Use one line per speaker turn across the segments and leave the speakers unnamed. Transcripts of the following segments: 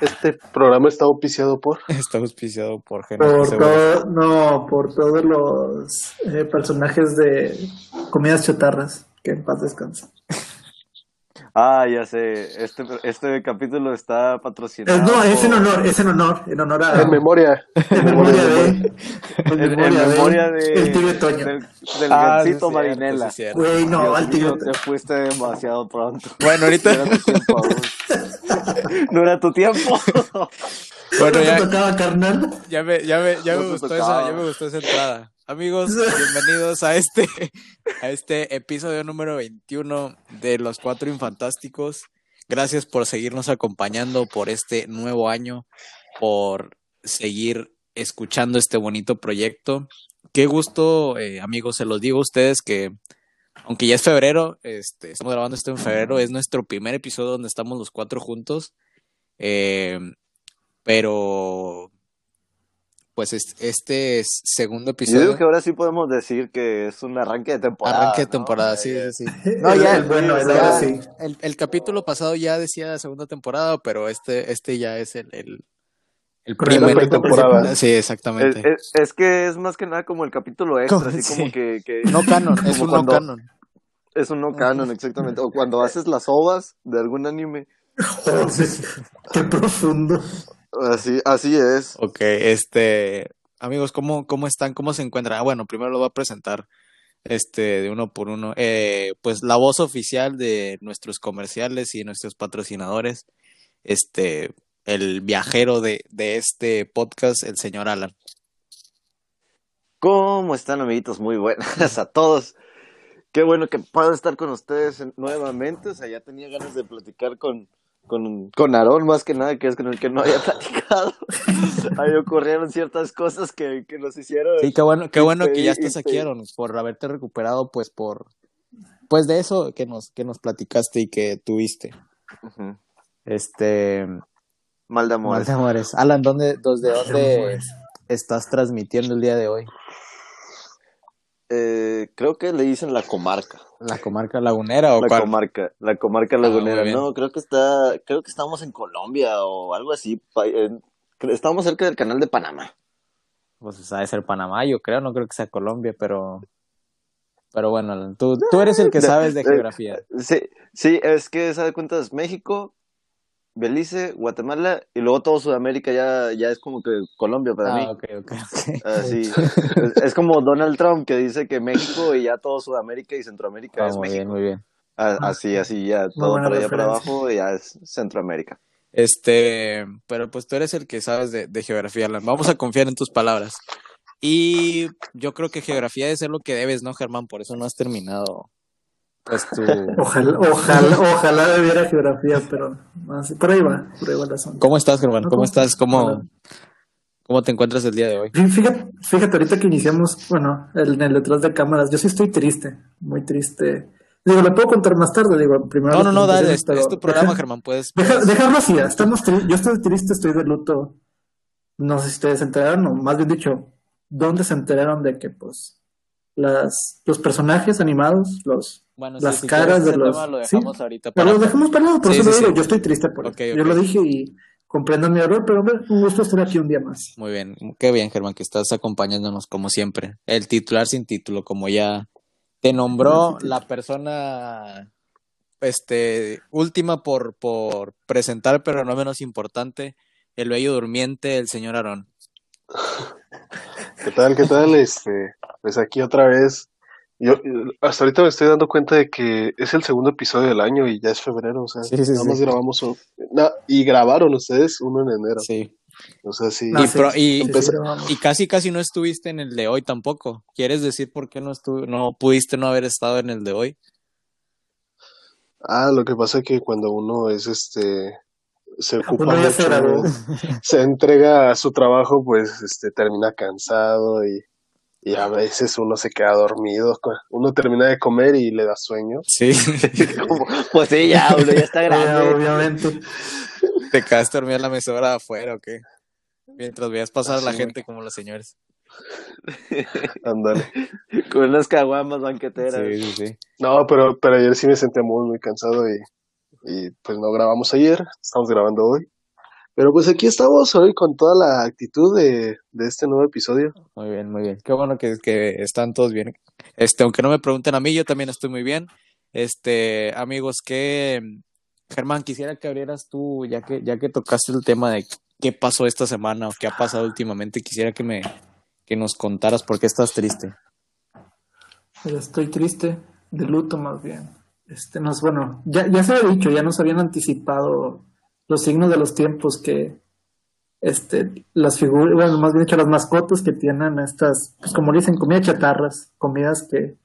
Este programa está auspiciado por.
Está auspiciado por
Por todo, no, por todos los eh, personajes de comidas chatarras. Que en paz descansen.
Ah, ya sé. Este, este capítulo está patrocinado.
No, es en honor, es en honor, en honor a.
En memoria.
en memoria de.
En, en memoria de.
El tibio Toño.
Del, del
Ah,
gancito Marinela.
sí.
Güey, no,
Dios
al tibio
te fuiste demasiado pronto.
Bueno, ahorita.
No era tu tiempo aún. No era tu tiempo.
Bueno,
¿No
ya,
te tocaba, carnal?
ya me, ya me, ya
No
me
te
gustó
tocaba.
esa, ya me gustó esa entrada. Amigos, bienvenidos a este, a este episodio número 21 de Los Cuatro Infantásticos. Gracias por seguirnos acompañando por este nuevo año, por seguir escuchando este bonito proyecto. Qué gusto, eh, amigos, se los digo a ustedes que, aunque ya es febrero, este, estamos grabando esto en febrero, es nuestro primer episodio donde estamos los cuatro juntos. Eh, pero, pues es- este es segundo
Yo
episodio.
digo que ahora sí podemos decir que es un arranque de temporada.
Arranque de
¿no?
temporada,
Eh,
sí, sí, sí.
No,
ya,
el bueno,
ya,
ahora sí.
el, el capítulo pasado ya decía segunda temporada, pero este, este ya es el, el, el primer
pretemporada.
Sí, exactamente.
es- es que es más que nada como el capítulo extra, así
sí.
como que, que
no canon, es un
cuando-
no canon.
es un no canon, exactamente. O cuando haces las ovas de algún anime.
Joder, Qué profundo.
Así, así es.
Ok, este, amigos, ¿cómo, cómo están? ¿Cómo se encuentran? Ah, bueno, primero lo voy a presentar, este, de uno por uno. Eh, pues la voz oficial de nuestros comerciales y nuestros patrocinadores, este, el viajero de, de este podcast, el señor Alan.
¿Cómo están, amiguitos? Muy buenas a todos. Qué bueno que puedo estar con ustedes en- nuevamente. O sea, ya tenía ganas de platicar con, con, con Aarón, más que nada, que es con el que no había platicado. Ahí ocurrieron ciertas cosas que, que nos hicieron.
Sí, qué bueno, qué bueno que ya
Este,
estás aquí,
este-
Aaron, por haberte recuperado, pues, por, pues de eso que nos, que nos platicaste y que tuviste. Este,
Mal de amor.
Mal de amores. Alan, ¿dónde, ¿desde dónde estás transmitiendo el día de hoy?
Eh, creo que le dicen la comarca.
¿La comarca lagunera o
La
cuál?
comarca, la comarca
Ah,
lagunera.
bien.
no, creo que está, creo que estamos en Colombia o algo así. Estamos cerca del canal de Panamá.
Pues ha de ser Panamá, yo creo, no creo que sea Colombia, pero... Pero bueno, tú, tú eres el que
De-
sabes de geografía.
Sí, sí, es que, ¿sabe cuenta? Es México, Belice, Guatemala y luego todo Sudamérica ya, ya es como que Colombia para mí.
Ah, ok, ok, ok.
Así. es, es como Donald Trump que dice que México y ya todo Sudamérica y Centroamérica
Ah,
es
muy
México.
bien, muy bien.
Ah, Así, así, ya
Muy
todo para allá para abajo ya es Centroamérica.
Este, pero pues tú eres el que sabes de, de geografía, Alan. Vamos a confiar en tus palabras. Y yo creo que geografía debe ser lo que debes, ¿no, Germán? Por eso no has terminado, pues tu...
Ojalá, ojalá, ojalá debiera geografía, pero por ahí va, por ahí va el asunto.
¿Cómo estás, Germán? ¿Cómo estás? ¿Cómo, cómo te encuentras el día de hoy?
Fí- Fíjate, fíjate, ahorita que iniciamos, bueno, el, en el detrás de cámaras, yo sí estoy triste, muy triste. Digo, lo puedo contar más tarde, digo, primero.
No, no, no, dale, es,
pero
es tu programa,
deja-
Germán, puedes...
deja-
puedes-
dejarlo así, estamos tri- yo estoy triste, estoy de luto. No sé si ustedes se enteraron, o más bien dicho, ¿dónde se enteraron de que, pues, las, los personajes animados, los,
Bueno,
las
si
caras de los-
tema lo
sí.
dejamos ahorita
Pero
para...
lo dejamos para lado, por
Sí,
eso
sí,
lo digo,
sí.
yo estoy triste por
Ok,
eso.
ok.
Yo lo dije y comprendo mi error, pero hombre, un gusto estar aquí un día más.
Muy bien, qué bien, Germán, que estás acompañándonos como siempre. El titular sin título, como ya te nombró la persona este última por, por presentar, pero no menos importante, el bello durmiente, el señor Aarón.
¿Qué tal? ¿Qué tal? Este, pues aquí otra vez. Yo hasta ahorita me estoy dando cuenta de que es el segundo episodio del año y ya es febrero, o sea,
Sí, sí,
nada
sí.
más grabamos un, na- y grabaron ustedes uno en enero.
Sí.
O sea, sí.
No,
Y
sí,
pro-
sí,
y-
sí,
empezó-
sí, vamos.
Y casi casi no estuviste en el de hoy tampoco. ¿Quieres decir por qué no estu no pudiste no haber estado en el de hoy?
Ah, lo que pasa es que cuando uno es este se ocupa
Uno
mucho, se entrega a su trabajo, pues este termina cansado y, y a veces uno se queda dormido, uno termina de comer y le da sueño.
Sí.
Como, pues sí, ya, uno ya está
Eh,
grande.
obviamente.
¿Te quedaste dormida en la mesora de afuera o qué? Mientras veías pasar a la gente como los señores.
Ándale.
Con unas caguamas banqueteras.
Sí, sí, sí.
No, pero, pero ayer sí me sentía muy, muy cansado y, y pues no grabamos ayer, estamos grabando hoy. Pero pues aquí estamos hoy con toda la actitud de, de este nuevo episodio.
Muy bien, muy bien. Qué bueno que, que están todos bien. Este, aunque no me pregunten a mí, yo también estoy muy bien. Este, amigos, que Germán, quisiera que abrieras tú, ya que, ya que tocaste el tema de qué pasó esta semana o qué ha pasado últimamente, quisiera que me, que nos contaras por qué estás triste.
Pero Estoy triste, de luto más bien. Este, nos, bueno, ya, ya se había dicho, ya nos habían anticipado los signos de los tiempos que este, las figuras, bueno, más bien dicho, las mascotas que tienen estas, pues como dicen, comida chatarras, comidas que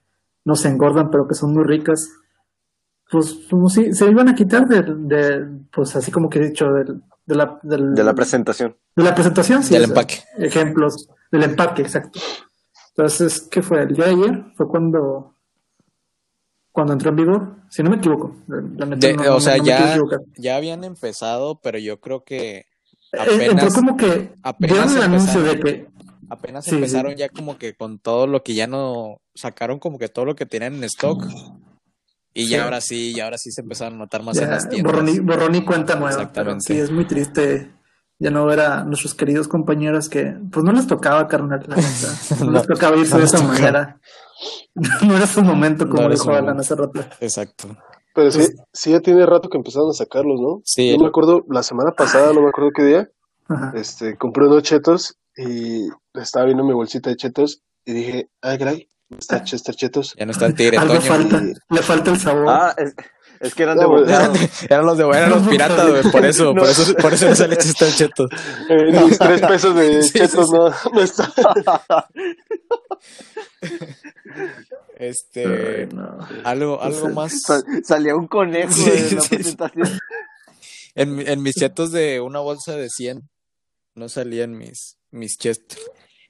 no se engordan, pero que son muy ricas, pues como si se iban a quitar de, de pues así como que he dicho, del, de, la, del-
De la presentación.
de la presentación, sí.
Del
o sea,
empaque.
Ejemplos del empaque, exacto. Entonces, ¿qué fue? El día de ayer fue cuando cuando entró en vigor, si no me equivoco. La neta,
De-
no-
o sea,
no
ya, ya habían empezado, pero yo creo que
Eh, Entró
apenas,
como que
apenas
el anuncio
empezaron.
de que
apenas
Sí,
empezaron
sí.
ya como que con todo lo que ya no sacaron como que todo lo que tenían en stock y
Sí.
ya ahora sí, y ahora sí se empezaron a notar más en las tiendas.
borrón y, borrón y cuenta nueva.
Exactamente.
sí, es muy triste ya no ver a nuestros queridos compañeros que pues no les tocaba, carnal, la. No,
No,
les tocaba irse
no
de esa manera. no era su momento, como
No
dijo Alan hace rato.
Exacto.
Pero sí, sí ya tiene rato que empezaron a sacarlos, ¿no?
Sí.
Yo me acuerdo, la semana pasada, no me acuerdo qué día,
Ajá.
este, compré unos chetos y estaba viendo mi bolsita de chetos y dije, ay, gray, está Chester Chetos.
Ya no está el tigre
Algo
Toño.
falta, le falta el sabor.
Ah, es, es que eran de
No, güey.
bocado.
Eran los de eran los piratas, güey, por eso, por eso, por eso no sale chiste el cheto.
Eh, mis tres pesos de
Sí,
chetos
sí.
no, no está.
Este,
no.
algo, algo
Pues,
más.
Sal- salía un conejo
Sí,
en la
sí, sí.
presentación.
En, mi- en mis chetos de una bolsa de 100 no salían mis, mis Chester.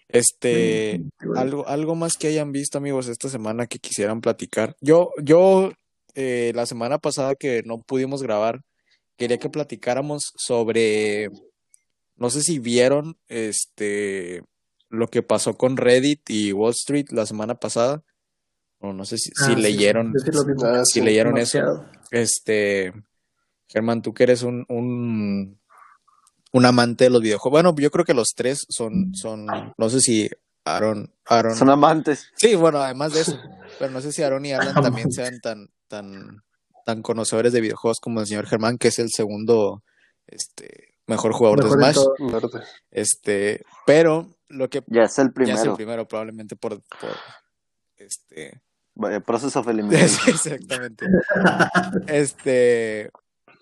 Este, algo, algo más que hayan visto, amigos, esta semana que quisieran platicar. Yo, yo, eh, la semana pasada que no pudimos grabar, quería que platicáramos sobre, no sé si vieron, este, lo que pasó con Reddit y Wall Street la semana pasada, o no sé si, si
Ah, sí,
leyeron,
sí, sí.
Ah,
si leyeron eso. Este, Germán, tú que eres un, un, un amante de los videojuegos. Bueno, yo creo que los tres son, son, no sé si Aaron, Aaron.
Son amantes.
Sí, bueno, además de eso. Pero no sé si Aaron y Alan también sean tan, tan, tan conocedores de videojuegos como el señor Germán, que es el segundo, este, mejor jugador
Mejor
de Smash.
todo.
Este, pero lo que
Ya es el
ya es el
primero.
primero, probablemente por, por este,
Vaya, Process of Elimination.
Sí, exactamente. Este,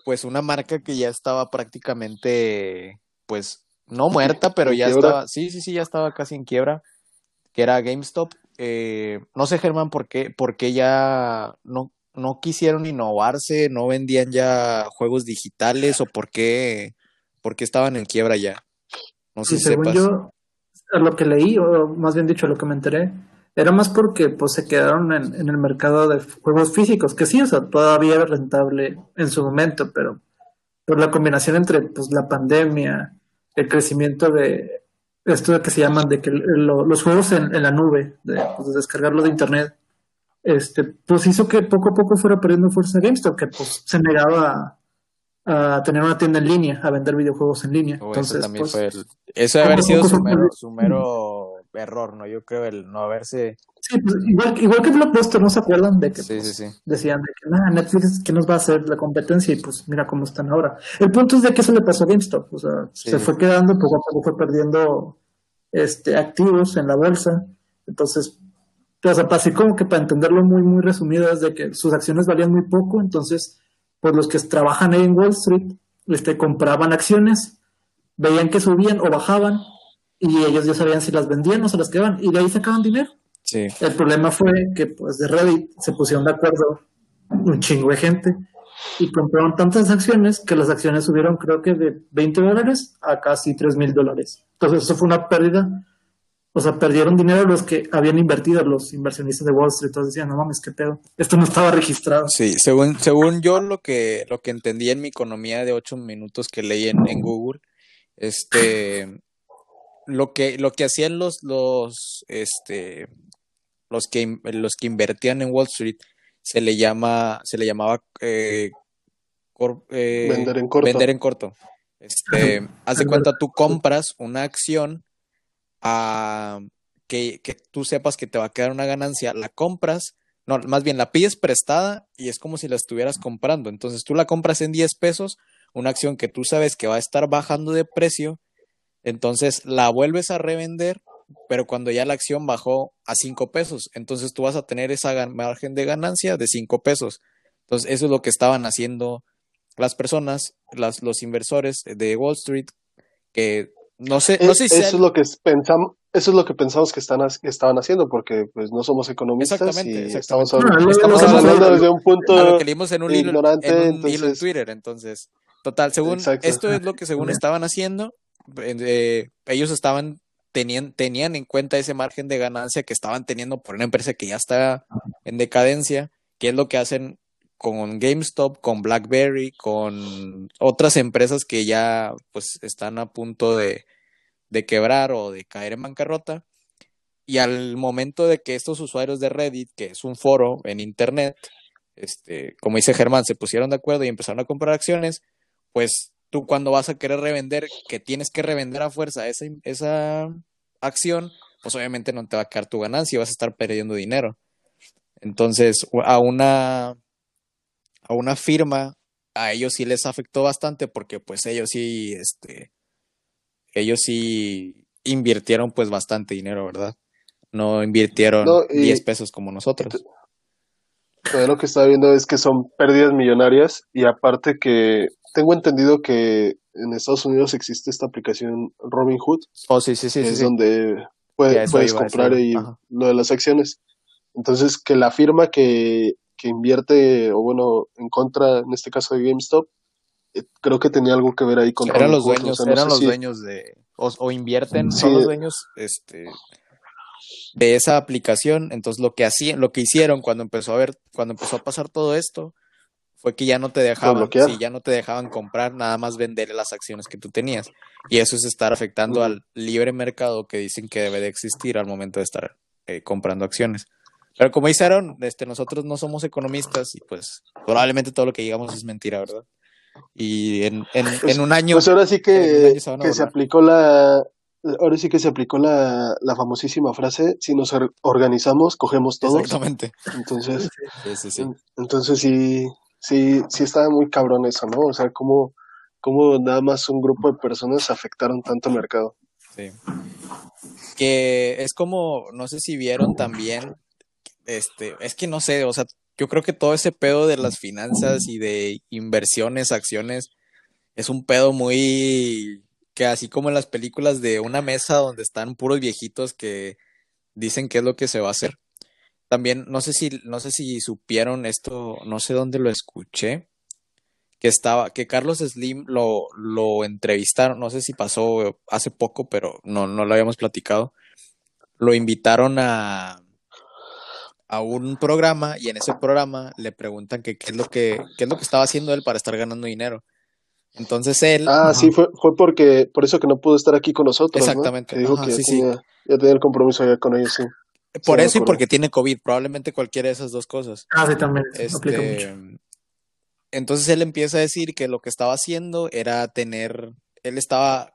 pues una marca que ya estaba prácticamente, pues, no muerta, pero
¿En
ya
quiebra?
estaba, sí, sí, sí, ya estaba casi en quiebra, que era GameStop. Eh, no sé, Germán, por qué, por qué ya no, no quisieron innovarse, no vendían ya juegos digitales o por qué, por qué estaban en quiebra ya. No sé
Y
si
según
sepas.
yo, a lo que leí, o más bien dicho, a lo que me enteré, era más porque pues se quedaron en, en el mercado de juegos físicos, que sí, o sea, todavía era rentable en su momento, pero por la combinación entre pues la pandemia, el crecimiento de esto que se llaman de que lo- los juegos en, en la nube, de, pues, de descargarlo de internet, este, pues hizo que poco a poco fuera perdiendo fuerza GameStop, que pues se negaba a, a tener una tienda en línea, a vender videojuegos en línea.
O eso
Entonces,
también
pues,
fue el, eso debe haber sido su mero,
perdiendo.
su mero error, ¿no? Yo creo el no haberse
Sí, pues, igual, igual que Blockbuster, ¿no se acuerdan de que
Sí,
pues,
sí, sí.
decían de que nada, Netflix, ¿qué nos va a hacer la competencia? Y pues mira cómo están ahora. El punto es de que eso le pasó a GameStop, o sea, se fue quedando, poco a poco fue perdiendo este activos en la bolsa. Entonces, pues así como que para entenderlo muy, muy resumido, es de que sus acciones valían muy poco, entonces, pues los que trabajan ahí en Wall Street, este, compraban acciones, veían que subían o bajaban, y ellos ya sabían si las vendían o se las quedaban, y de ahí sacaban dinero.
Sí.
El problema fue que pues de Reddit se pusieron de acuerdo un chingo de gente y compraron tantas acciones que las acciones subieron creo que de 20 dólares a casi 3 mil dólares. Entonces eso fue una pérdida. O sea, perdieron dinero los que habían invertido, los inversionistas de Wall Street. Entonces decían, no mames, qué pedo. Esto no estaba registrado.
Sí, según, según yo lo que, lo que entendí en mi economía de ocho minutos que leí en, en Google, este, lo que, lo que hacían los, los, este, los que, los que invertían en Wall Street se le llama, se le llamaba eh, cor- eh,
Vender en corto.
vender en corto. Este, haz de cuenta, tú compras una acción a que, tú sepas que te va a quedar una ganancia, la compras, no, más bien la pides prestada y es como si la estuvieras comprando. Entonces tú la compras en 10 pesos, una acción que tú sabes que va a estar bajando de precio, entonces la vuelves a revender, pero cuando ya la acción bajó a 5 pesos, entonces tú vas a tener esa margen de ganancia de 5 pesos. Entonces eso es lo que estaban haciendo las personas, los inversores de Wall Street, que no sé, no
Es-
sé si
eso
sea-
es lo que pensamos, eso es lo que pensamos que están que estaban haciendo, porque pues no somos economistas
Exactamente,
y
exactamente.
estamos, hablando desde un
a lo
punto
que leímos en un, hilo,
ignorante,
en un hilo en
entonces-
Twitter. Entonces, total, según
Exacto.
esto es lo que según estaban haciendo, eh, ellos estaban tenían, tenían en cuenta ese margen de ganancia que estaban teniendo por una empresa que ya está en decadencia, que es lo que hacen con GameStop, con BlackBerry, con otras empresas que ya pues están a punto de, de quebrar o de caer en bancarrota. Y al momento de que estos usuarios de Reddit, que es un foro en internet, este, como dice Germán, se pusieron de acuerdo y empezaron a comprar acciones, pues tú cuando vas a querer revender, que tienes que revender a fuerza esa, esa acción, pues obviamente no te va a quedar tu ganancia y vas a estar perdiendo dinero. Entonces, a una, a una firma, a ellos sí les afectó bastante porque pues ellos sí, este, ellos sí invirtieron pues bastante dinero, ¿verdad? No invirtieron
No, y-
10 pesos como nosotros.
Lo que estaba viendo es que son pérdidas millonarias y aparte que tengo entendido que en Estados Unidos existe esta aplicación Robinhood,
Oh, sí, sí, sí,
que
sí,
es
sí.
donde puede- puedes comprar y lo de las acciones. Entonces, que la firma que, que invierte, o bueno, en contra, en este caso de GameStop, eh, creo que tenía algo que ver ahí con
eran los
o
dueños,
sea, no
eran los
si-
dueños de, o, o invierten,
Sí.
son los dueños, este, de esa aplicación. Entonces lo que hacían, lo que hicieron cuando empezó a ver, cuando empezó a pasar todo esto, fue que ya no te dejaban, sí, ya no te dejaban comprar, nada más vender las acciones que tú tenías. Y eso es estar afectando
Ujú.
al libre mercado que dicen que debe de existir al momento de estar eh, comprando acciones. Pero como dice Aaron, este, nosotros no somos economistas y pues probablemente todo lo que digamos es mentira, ¿verdad? Y en, en, en un año...
Pues ahora sí que,
se
que se aplicó la, ahora sí que se aplicó la, la famosísima frase, si nos or- organizamos, cogemos todos.
Exactamente.
Entonces,
Sí, sí, sí.
en- entonces sí, sí, sí estaba muy cabrón eso, ¿no? O sea, cómo, cómo nada más un grupo de personas afectaron tanto el mercado.
Sí. Que es como, no sé si vieron también, este, es que no sé, o sea, yo creo que todo ese pedo de las finanzas y de inversiones, acciones, es un pedo muy, que así como en las películas de una mesa donde están puros viejitos que dicen qué es lo que se va a hacer. También, no sé si, no sé si supieron esto, no sé dónde lo escuché, que estaba, que Carlos Slim lo, lo entrevistaron, no sé si pasó hace poco, pero no, no lo habíamos platicado. Lo invitaron a, a un programa y en ese programa le preguntan que qué es lo que, qué es lo que estaba haciendo él para estar ganando dinero. Entonces él,
Ah,
Ajá.
sí, fue, fue porque, por eso que no pudo estar aquí con nosotros, ¿no?
Exactamente,
Que dijo
ajá,
que ya
sí, sí.
tenía, ya tenía el compromiso ya con ellos, sí.
por eso y porque tiene COVID, probablemente cualquiera de esas dos cosas.
Ah, sí, también. Aplica
Este,
mucho.
entonces él empieza a decir que lo que estaba haciendo era tener, él estaba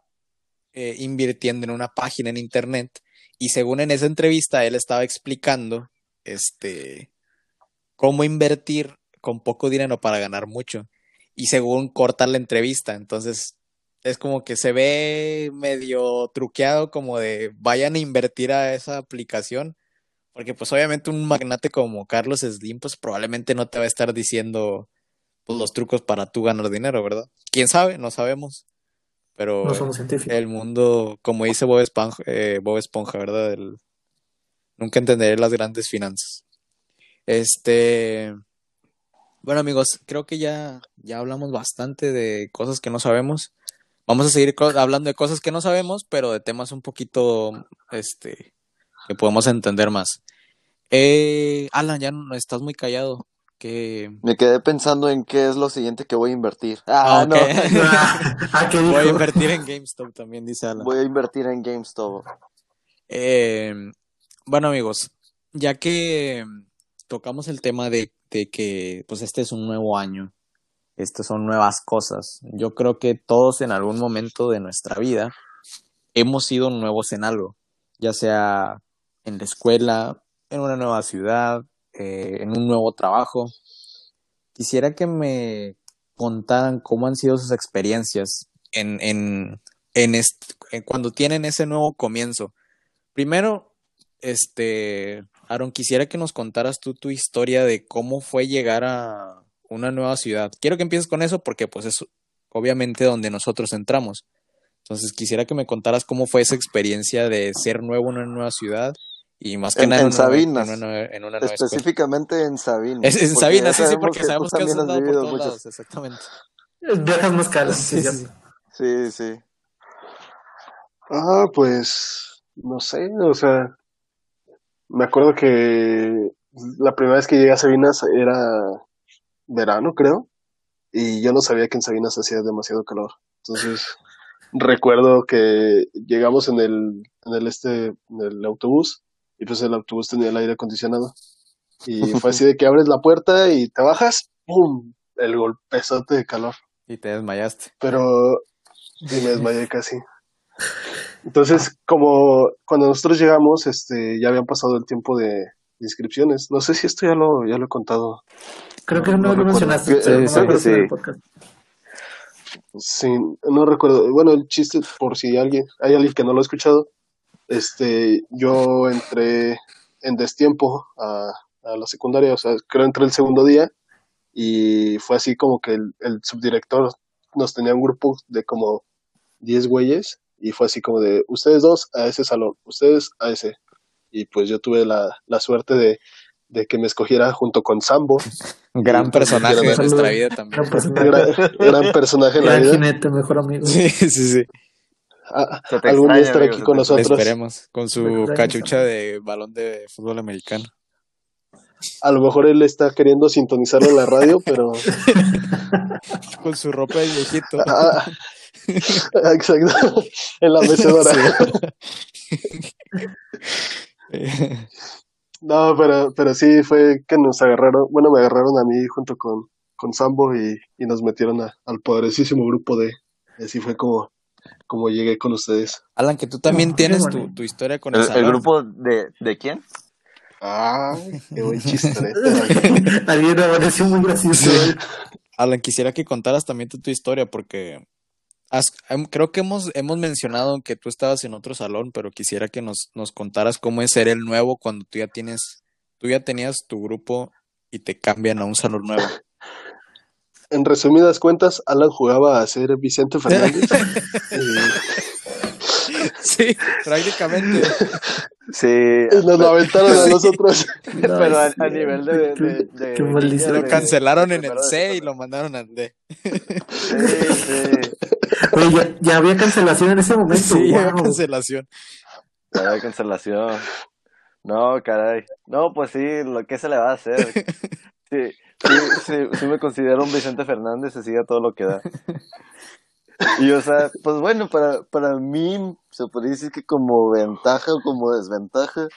eh, invirtiendo en una página en internet y según en esa entrevista él estaba explicando este cómo invertir con poco dinero para ganar mucho y según corta la entrevista, entonces es como que se ve medio truqueado como de vayan a invertir a esa aplicación porque pues obviamente un magnate como Carlos Slim pues probablemente no te va a estar diciendo pues, los trucos para tú ganar dinero, ¿verdad? ¿Quién sabe? No sabemos. Pero
No somos científicos.
el mundo, como dice Bob Esponja, eh, Bob Esponja ¿verdad? El- nunca entenderé las grandes finanzas. Este, bueno amigos, creo que ya, ya hablamos bastante de cosas que no sabemos. Vamos a seguir hablando de cosas que no sabemos, pero de temas un poquito, este, que podemos entender más. Eh, Alan, ya no estás muy callado. ¿Qué?
Me quedé pensando en qué es lo siguiente que voy a invertir.
Ah,
Ah, no.
ah, ¿qué
Voy a invertir en GameStop también, dice Alan.
Voy a invertir en GameStop.
Eh, bueno, amigos, ya que tocamos el tema de, de que pues este es un nuevo año, estas son nuevas cosas, yo creo que todos en algún momento de nuestra vida hemos sido nuevos en algo, ya sea en la escuela, en una nueva ciudad, eh, en un nuevo trabajo. Quisiera que me contaran cómo han sido sus experiencias en, en, en en cuando tienen ese nuevo comienzo. Primero, este, Aaron, quisiera que nos contaras tú tu historia de cómo fue llegar a una nueva ciudad. Quiero que empieces con eso porque pues es obviamente donde nosotros entramos. Entonces quisiera que me contaras cómo fue esa experiencia de ser nuevo en una nueva ciudad y más que
En-
nada
en
una nueva-
Sabinas.
en una, nueva- en una nueva escuela.
Específicamente en Sabinas.
Es, en Sabinas, sí, sí, porque
que
sabemos que has andado por todos
muchas-
lados, exactamente.
Viajas más caras.
Sí,
sí.
Ah, pues, no sé, o sea, me acuerdo que la primera vez que llegué a Sabinas era verano, creo, y yo no sabía que en Sabinas hacía demasiado calor. Entonces, recuerdo que llegamos en el, en el este, en el autobús, y pues el autobús tenía el aire acondicionado. Y fue así de que abres la puerta y te bajas, ¡pum! El golpezote de calor
Y te desmayaste.
pero y me desmayé casi. Entonces, como cuando nosotros llegamos, este, ya habían pasado el tiempo de inscripciones. No sé si esto ya lo, ya lo he contado.
Creo que
No,
no, lo
recuerdo.
mencionaste.
Sí,
pero no
sí,
sí.
no recuerdo. Bueno, el chiste, por si alguien, hay alguien que no lo ha escuchado, este, yo entré en destiempo a, a la secundaria, o sea, creo entré el segundo día y fue así como que el, el subdirector nos tenía un grupo de como 10 güeyes y fue así como de ustedes dos a ese salón, ustedes a ese. Y pues yo tuve la, la suerte de, de que me escogiera junto con Sambo,
gran personaje
ver-
nuestra vida también.
Gran personaje.
gran, gran personaje en la
Gran
vida.
jinete, mejor amigo.
Sí, sí, sí.
Ah, algún día estará aquí con nosotros.
Esperemos. Con su cachucha de balón de fútbol americano.
A lo mejor él está queriendo sintonizarlo en la radio, pero
Con su ropa de viejito.
Ah, exacto, en la mecedora. No, pero, pero sí fue que nos agarraron, bueno, me agarraron a mí junto con, con Sambo y, y nos metieron a- al poderosísimo grupo de, así fue como, como llegué con ustedes.
Alan, que tú también
No,
tienes tu, tu historia con el,
¿El, el
salón.
grupo de, de quién?
Ah, qué buen chiste. ¿eh?
Alguien me pareció muy gracioso.
Sí. Alan, quisiera que contaras también tu historia porque has- creo que hemos, hemos mencionado que tú estabas en otro salón, pero quisiera que nos, nos contaras cómo es ser el nuevo cuando tú ya tienes, tú ya tenías tu grupo y te cambian a un salón nuevo.
En resumidas cuentas, Alan jugaba a ser Vicente Fernández.
Sí, prácticamente.
Sí.
nos lo aventaron a nosotros.
Pero a, a nivel de...
qué-
de, de-
qué
de-
maldición.
Lo cancelaron en el C y lo mandaron al D.
Sí,
ya, ya había cancelación en ese momento.
Sí,
wow.
cancelación.
Ya cancelación. No, caray. No, pues sí, lo que se le va a hacer. Sí, sí, sí, sí me considero un Vicente Fernández, se sigue todo lo que da. Y o sea, pues bueno, para, para mí se podría decir que como ventaja o como desventaja,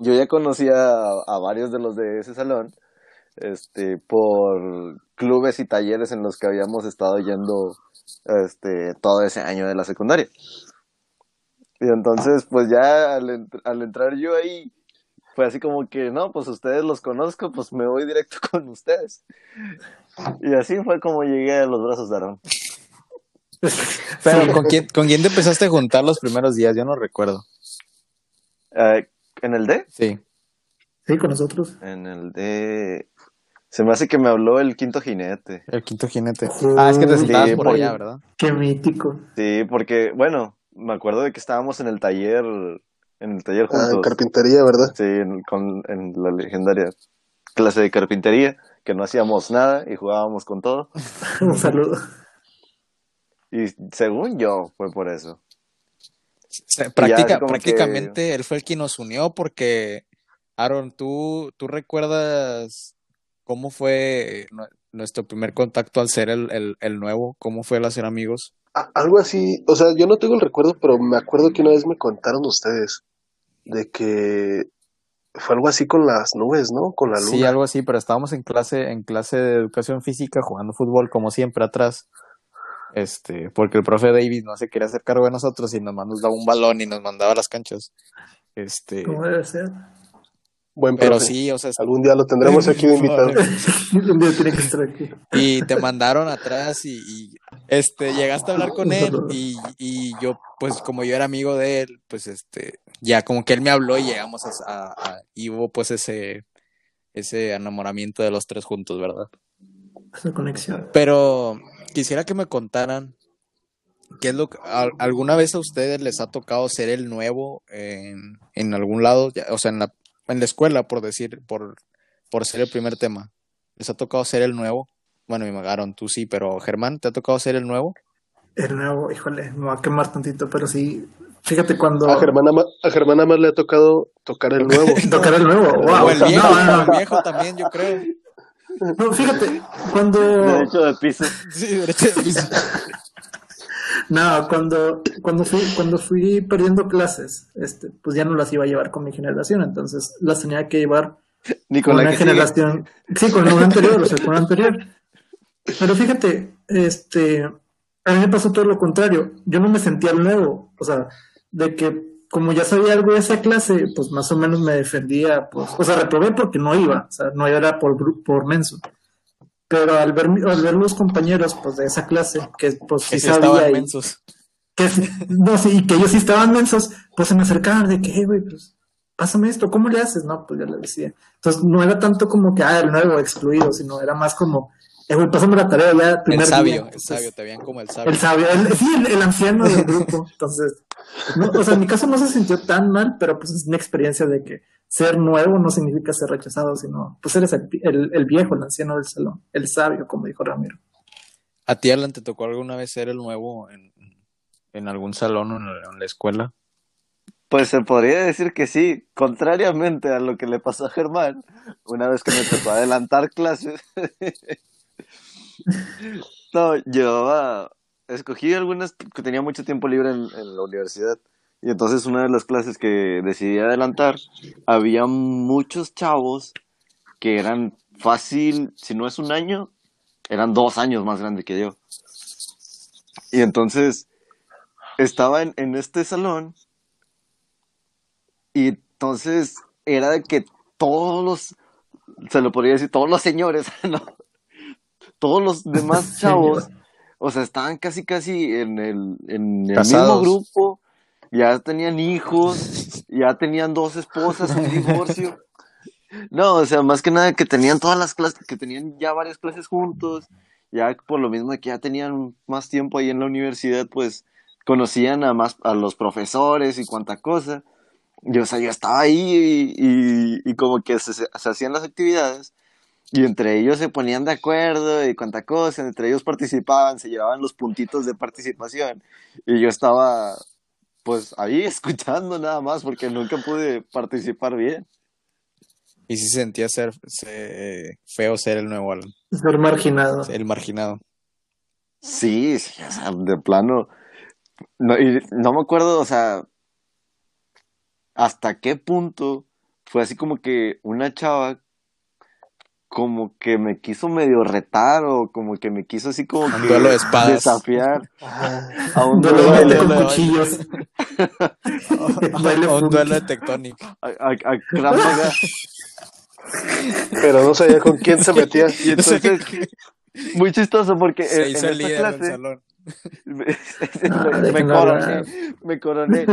yo ya conocía a, varios de los de ese salón, este, por clubes y talleres en los que habíamos estado yendo, este, todo ese año de la secundaria. Y entonces, pues ya al, ent- al entrar yo ahí, fue así como que, no, pues ustedes los conozco, pues me voy directo con ustedes. Y así fue como llegué a los brazos de Aarón.
Pero ¿con quién, ¿con quién te empezaste a juntar los primeros días? Yo no recuerdo.
Eh, ¿En el D?
Sí.
Sí, con nosotros.
En el D... Se me hace que me habló el quinto jinete.
El quinto jinete. Ah, es que te
Sí,
sentabas por allá, ¿verdad?
Qué mítico.
Sí, porque, bueno, me acuerdo de que estábamos en el taller, en el taller
Ah, en
juntos.
carpintería, ¿verdad?
Sí, en, con, en la legendaria clase de carpintería, que no hacíamos nada y jugábamos con todo.
Un saludo.
Y según yo, fue por eso. Como
prácticamente él fue el que nos unió porque, Aaron, ¿tú, tú recuerdas ¿cómo fue nu- nuestro primer contacto al ser el, el, el nuevo? ¿Cómo fue el hacer amigos?
A- algo así, o sea, yo no tengo el recuerdo, pero me acuerdo que una vez me contaron ustedes de que fue algo así con las nubes, ¿no? Con la
Sí,
luna.
algo así, pero estábamos en clase, en clase de educación física jugando fútbol, como siempre, atrás. Este, porque el profe David no se quería hacer cargo de nosotros y nos mandaba un balón y nos mandaba a las canchas. Este,
Como debe ser.
Buen
pero
profe.
sí, o sea,
Algún día lo tendremos aquí de invitado.
Un día tiene que estar aquí.
y te mandaron atrás y, y, este llegaste a hablar con él y, y yo pues como yo era amigo de él pues este ya como que él me habló y llegamos a, a- a- y hubo pues ese ese enamoramiento de los tres juntos verdad
Esa conexión.
pero quisiera que me contaran qué es lo que a- alguna vez a ustedes les ha tocado ser el nuevo en, en algún lado ya- o sea en la en la escuela por decir por por ser el primer tema les ha tocado ser el nuevo bueno, me magaron, tú sí, pero Germán, ¿te ha tocado ser el nuevo?
El nuevo, híjole, me va a quemar tantito, pero sí. Fíjate cuando.
A Germán, a Germán más le ha tocado tocar el nuevo.
Tocar el nuevo, wow.
o el viejo,
No, no,
o el viejo también, yo creo.
No, fíjate, cuando.
Derecho de piso.
Sí, derecho de piso.
No, cuando, cuando fui, cuando fui perdiendo clases, este, pues ya no las iba a llevar con mi generación, entonces las tenía que llevar
Ni
con
con la
una
que sigue.
generación, sí, con una anterior, o sea, con una anterior. Pero fíjate, este, a mí me pasó todo lo contrario. Yo no me sentía nuevo, o sea, de que como ya sabía algo de esa clase, pues más o menos me defendía, pues, o sea, reprobé porque no iba, o sea, no era por por menso. Pero al ver, al ver los compañeros, pues, de esa clase, que pues sí
sí
sabía y-
mensos.
que no, sí, y que ellos sí estaban mensos, pues se me acercaban de que, "Eh, güey, pues, pásame esto, ¿cómo le haces? No, pues yo le decía. Entonces no era tanto como que, ah, el nuevo excluido, sino era más como, güey, pásame la tarea ya.
El
primer
sabio,
día".
el sabio, te veían como el sabio.
El sabio, el- sí, el, el anciano del grupo. Entonces, no, o sea, en mi caso no se sintió tan mal, pero pues es una experiencia de que ser nuevo no significa ser rechazado, sino pues eres el, el, el viejo, el anciano del salón, el sabio, como dijo Ramiro.
¿A ti, Alan, te tocó alguna vez ser el nuevo en, en algún salón o en la, en la escuela?
Pues se podría decir que sí, contrariamente a lo que le pasó a Germán, una vez que me tocó adelantar clases. no, llevaba, escogí algunas que tenía mucho tiempo libre en, la universidad. Y entonces una de las clases que decidí adelantar, había muchos chavos que eran fácil, si no es un año, eran dos años más grandes que yo. Y entonces estaba en, en este salón y entonces era de que todos los, se lo podría decir, todos los señores, ¿no? Todos los demás chavos, o sea, estaban casi casi en el, en el mismo grupo, ya tenían hijos, ya tenían dos esposas, un divorcio. No, o sea, más que nada que tenían todas las clases, que tenían ya varias clases juntos, ya por lo mismo de que ya tenían más tiempo ahí en la universidad, pues conocían a más a los profesores y cuanta cosa. Yo, o sea, yo estaba ahí y, y- y como que se, se hacían las actividades y entre ellos se ponían de acuerdo y cuanta cosa, entre ellos participaban, se llevaban los puntitos de participación y yo estaba pues ahí escuchando nada más porque nunca pude participar bien.
Y sí se sentía ser, se- feo ser el nuevo Alan,
Ser marginado.
el marginado.
Sí, sí, o sea, de plano. No, y no me acuerdo, o sea, hasta qué punto fue así como que una chava como que me quiso medio retar o como que me quiso así como
Un
que
duelo de espadas.
desafiar a un
Duelo
duelo
de- con
duelo de
cuchillos.
O un duelo de Tectonic.
a, a, a.
Pero no sabía con quién se metía.
Y entonces, muy chistoso porque
Se
en,
hizo
en
el
esta clase me,
Ah,
me coroné, me coroné.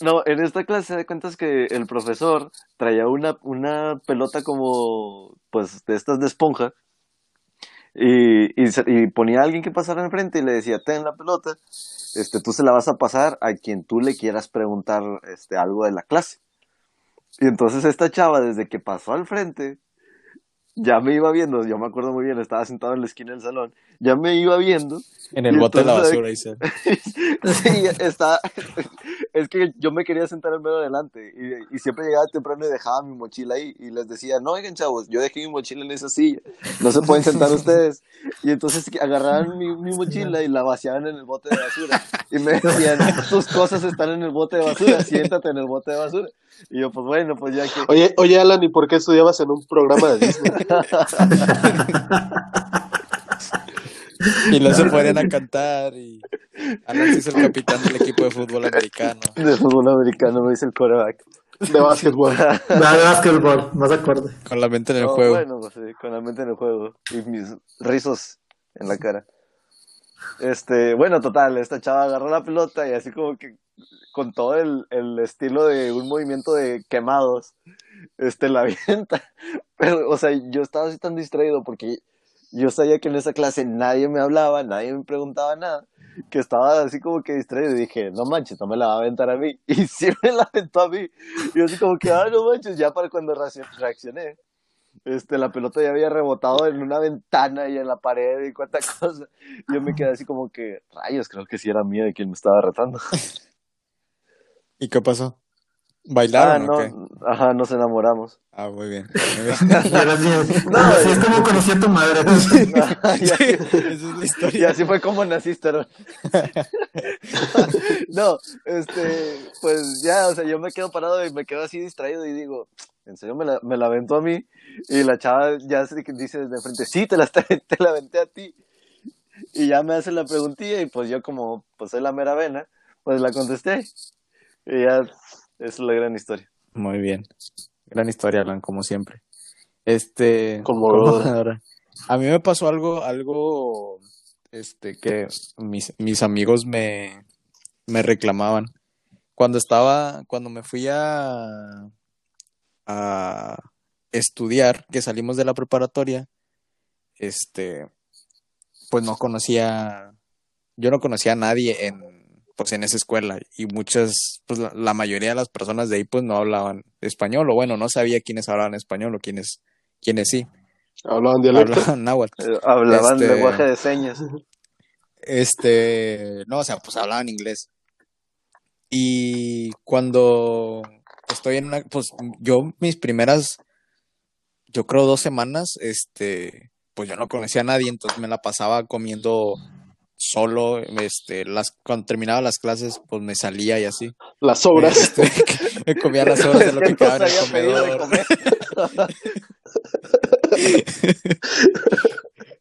No, en esta clase de cuentas que el profesor traía una, una pelota como, pues, de estas de esponja y, y ponía a alguien que pasara enfrente y le decía, ten la pelota, este, tú se la vas a pasar a quien tú le quieras preguntar, este, algo de la clase. Y entonces esta chava, desde que pasó al frente, ya me iba viendo, yo me acuerdo muy bien, estaba sentado en la esquina del salón, ya me iba viendo
En el bote de la basura, dice.
Sí, está, es que yo me quería sentar en medio adelante y, y, siempre llegaba temprano y dejaba mi mochila ahí y les decía, no, oigan chavos, yo dejé mi mochila en esa silla, no se pueden sentar ustedes. Y entonces agarraban mi, mi mochila y la vaciaban en el bote de basura y me decían, tus cosas están en el bote de basura, siéntate en el bote de basura. Y yo, pues bueno, pues ya que...
Oye, oye Alan, ¿y por qué estudiabas en un programa de Disney?
y no se ponían a cantar y Alan es el capitán del equipo de fútbol americano.
De fútbol americano me dice el quarterback.
De básquetbol.
De básquetbol, más acorde.
Con la mente en el
No,
juego.
Bueno, pues sí, con la mente en el juego y mis rizos en la cara. Este, bueno, total, esta chava agarró la pelota y así como que con todo el, el estilo de un movimiento de quemados, este, la avienta. Pero, o sea, yo estaba así tan distraído porque yo sabía que en esa clase nadie me hablaba, nadie me preguntaba nada, que estaba así como que distraído y dije, no manches, no me la va a aventar a mí. Y sí me la aventó a mí. Y yo así como que, ah, no manches, ya para cuando reacc- reaccioné. Este, la pelota ya había rebotado en una ventana y en la pared y cuánta cosa. Yo me quedé así como que, rayos, creo que sí era mía de quien me estaba retando.
¿Y qué pasó?
Ah,
¿Bailaron
no,
o qué?
ajá, nos enamoramos.
Ah, muy bien. Muy bien.
Y ahora sí, no, así es como conocí a tu madre.
y,
Sí,
así,
esa es la
y
historia.
así fue como naciste, Aaron. No, este, pues ya, o sea, yo me quedo parado y me quedo así distraído y digo, en serio me la, me la aventó a mí. Y la chava ya se dice de frente, sí, te la, te la aventé a ti. Y ya me hace la preguntilla y pues yo como, pues soy la mera vena, pues la contesté. Y ya, es la gran historia.
Muy bien. Gran historia, Alan, como siempre. Este.
Como
¿cómo
Roda.
ahora? A mí me pasó algo, algo, este, que mis, mis amigos me, me reclamaban. Cuando estaba, cuando me fui a, a estudiar, que salimos de la preparatoria, este, pues no conocía, yo no conocía a nadie en, pues en esa escuela y muchas, pues la, la mayoría de las personas de ahí pues no hablaban español o bueno, no sabía quiénes hablaban español o quiénes, quiénes sí,
Hablaban dialecto.
hablaban náhuatl.
Eh, Hablaban
Este-
lenguaje de señas.
Este, no, o sea, pues hablaban inglés. Y cuando estoy en una, pues yo mis primeras, yo creo dos semanas, este, pues yo no conocía a nadie, entonces me la pasaba comiendo solo, este, las, cuando terminaba las clases, pues me salía y así.
Las sobras.
Este, me comía las horas de lo
que
quedaba en el
pedir de
comedor.
comer.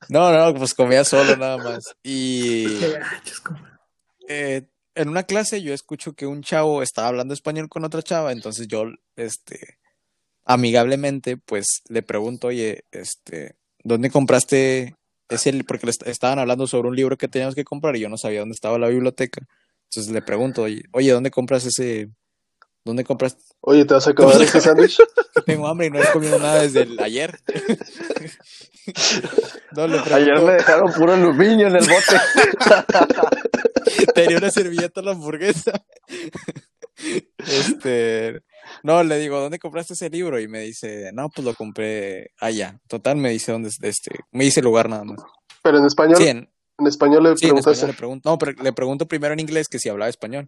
No, no, pues comía solo nada más. Y eh, en una clase yo escucho que un chavo estaba hablando español con otra chava, entonces yo, este, amigablemente, pues le pregunto, oye, este, ¿dónde compraste ese? li-?" Porque le est- estaban hablando sobre un libro que teníamos que comprar y yo no sabía dónde estaba la biblioteca. Entonces le pregunto, oye, ¿dónde compras ese? ¿Dónde compras?
Oye, ¿te vas a acabar este sándwich?
Tengo hambre y no he comido nada desde el ayer. No, le
Ayer me dejaron puro aluminio en el bote.
tenía una servilleta en la hamburguesa. Este, no, le digo, ¿dónde compraste ese libro? Y me dice, no, pues lo compré allá. Total, me dice dónde, es- este, me dice el lugar nada más.
Pero en español,
Sí, en,
en español le
sí, en
preguntaste.
español le pregunto, no, pero le pregunto primero en inglés que si hablaba español.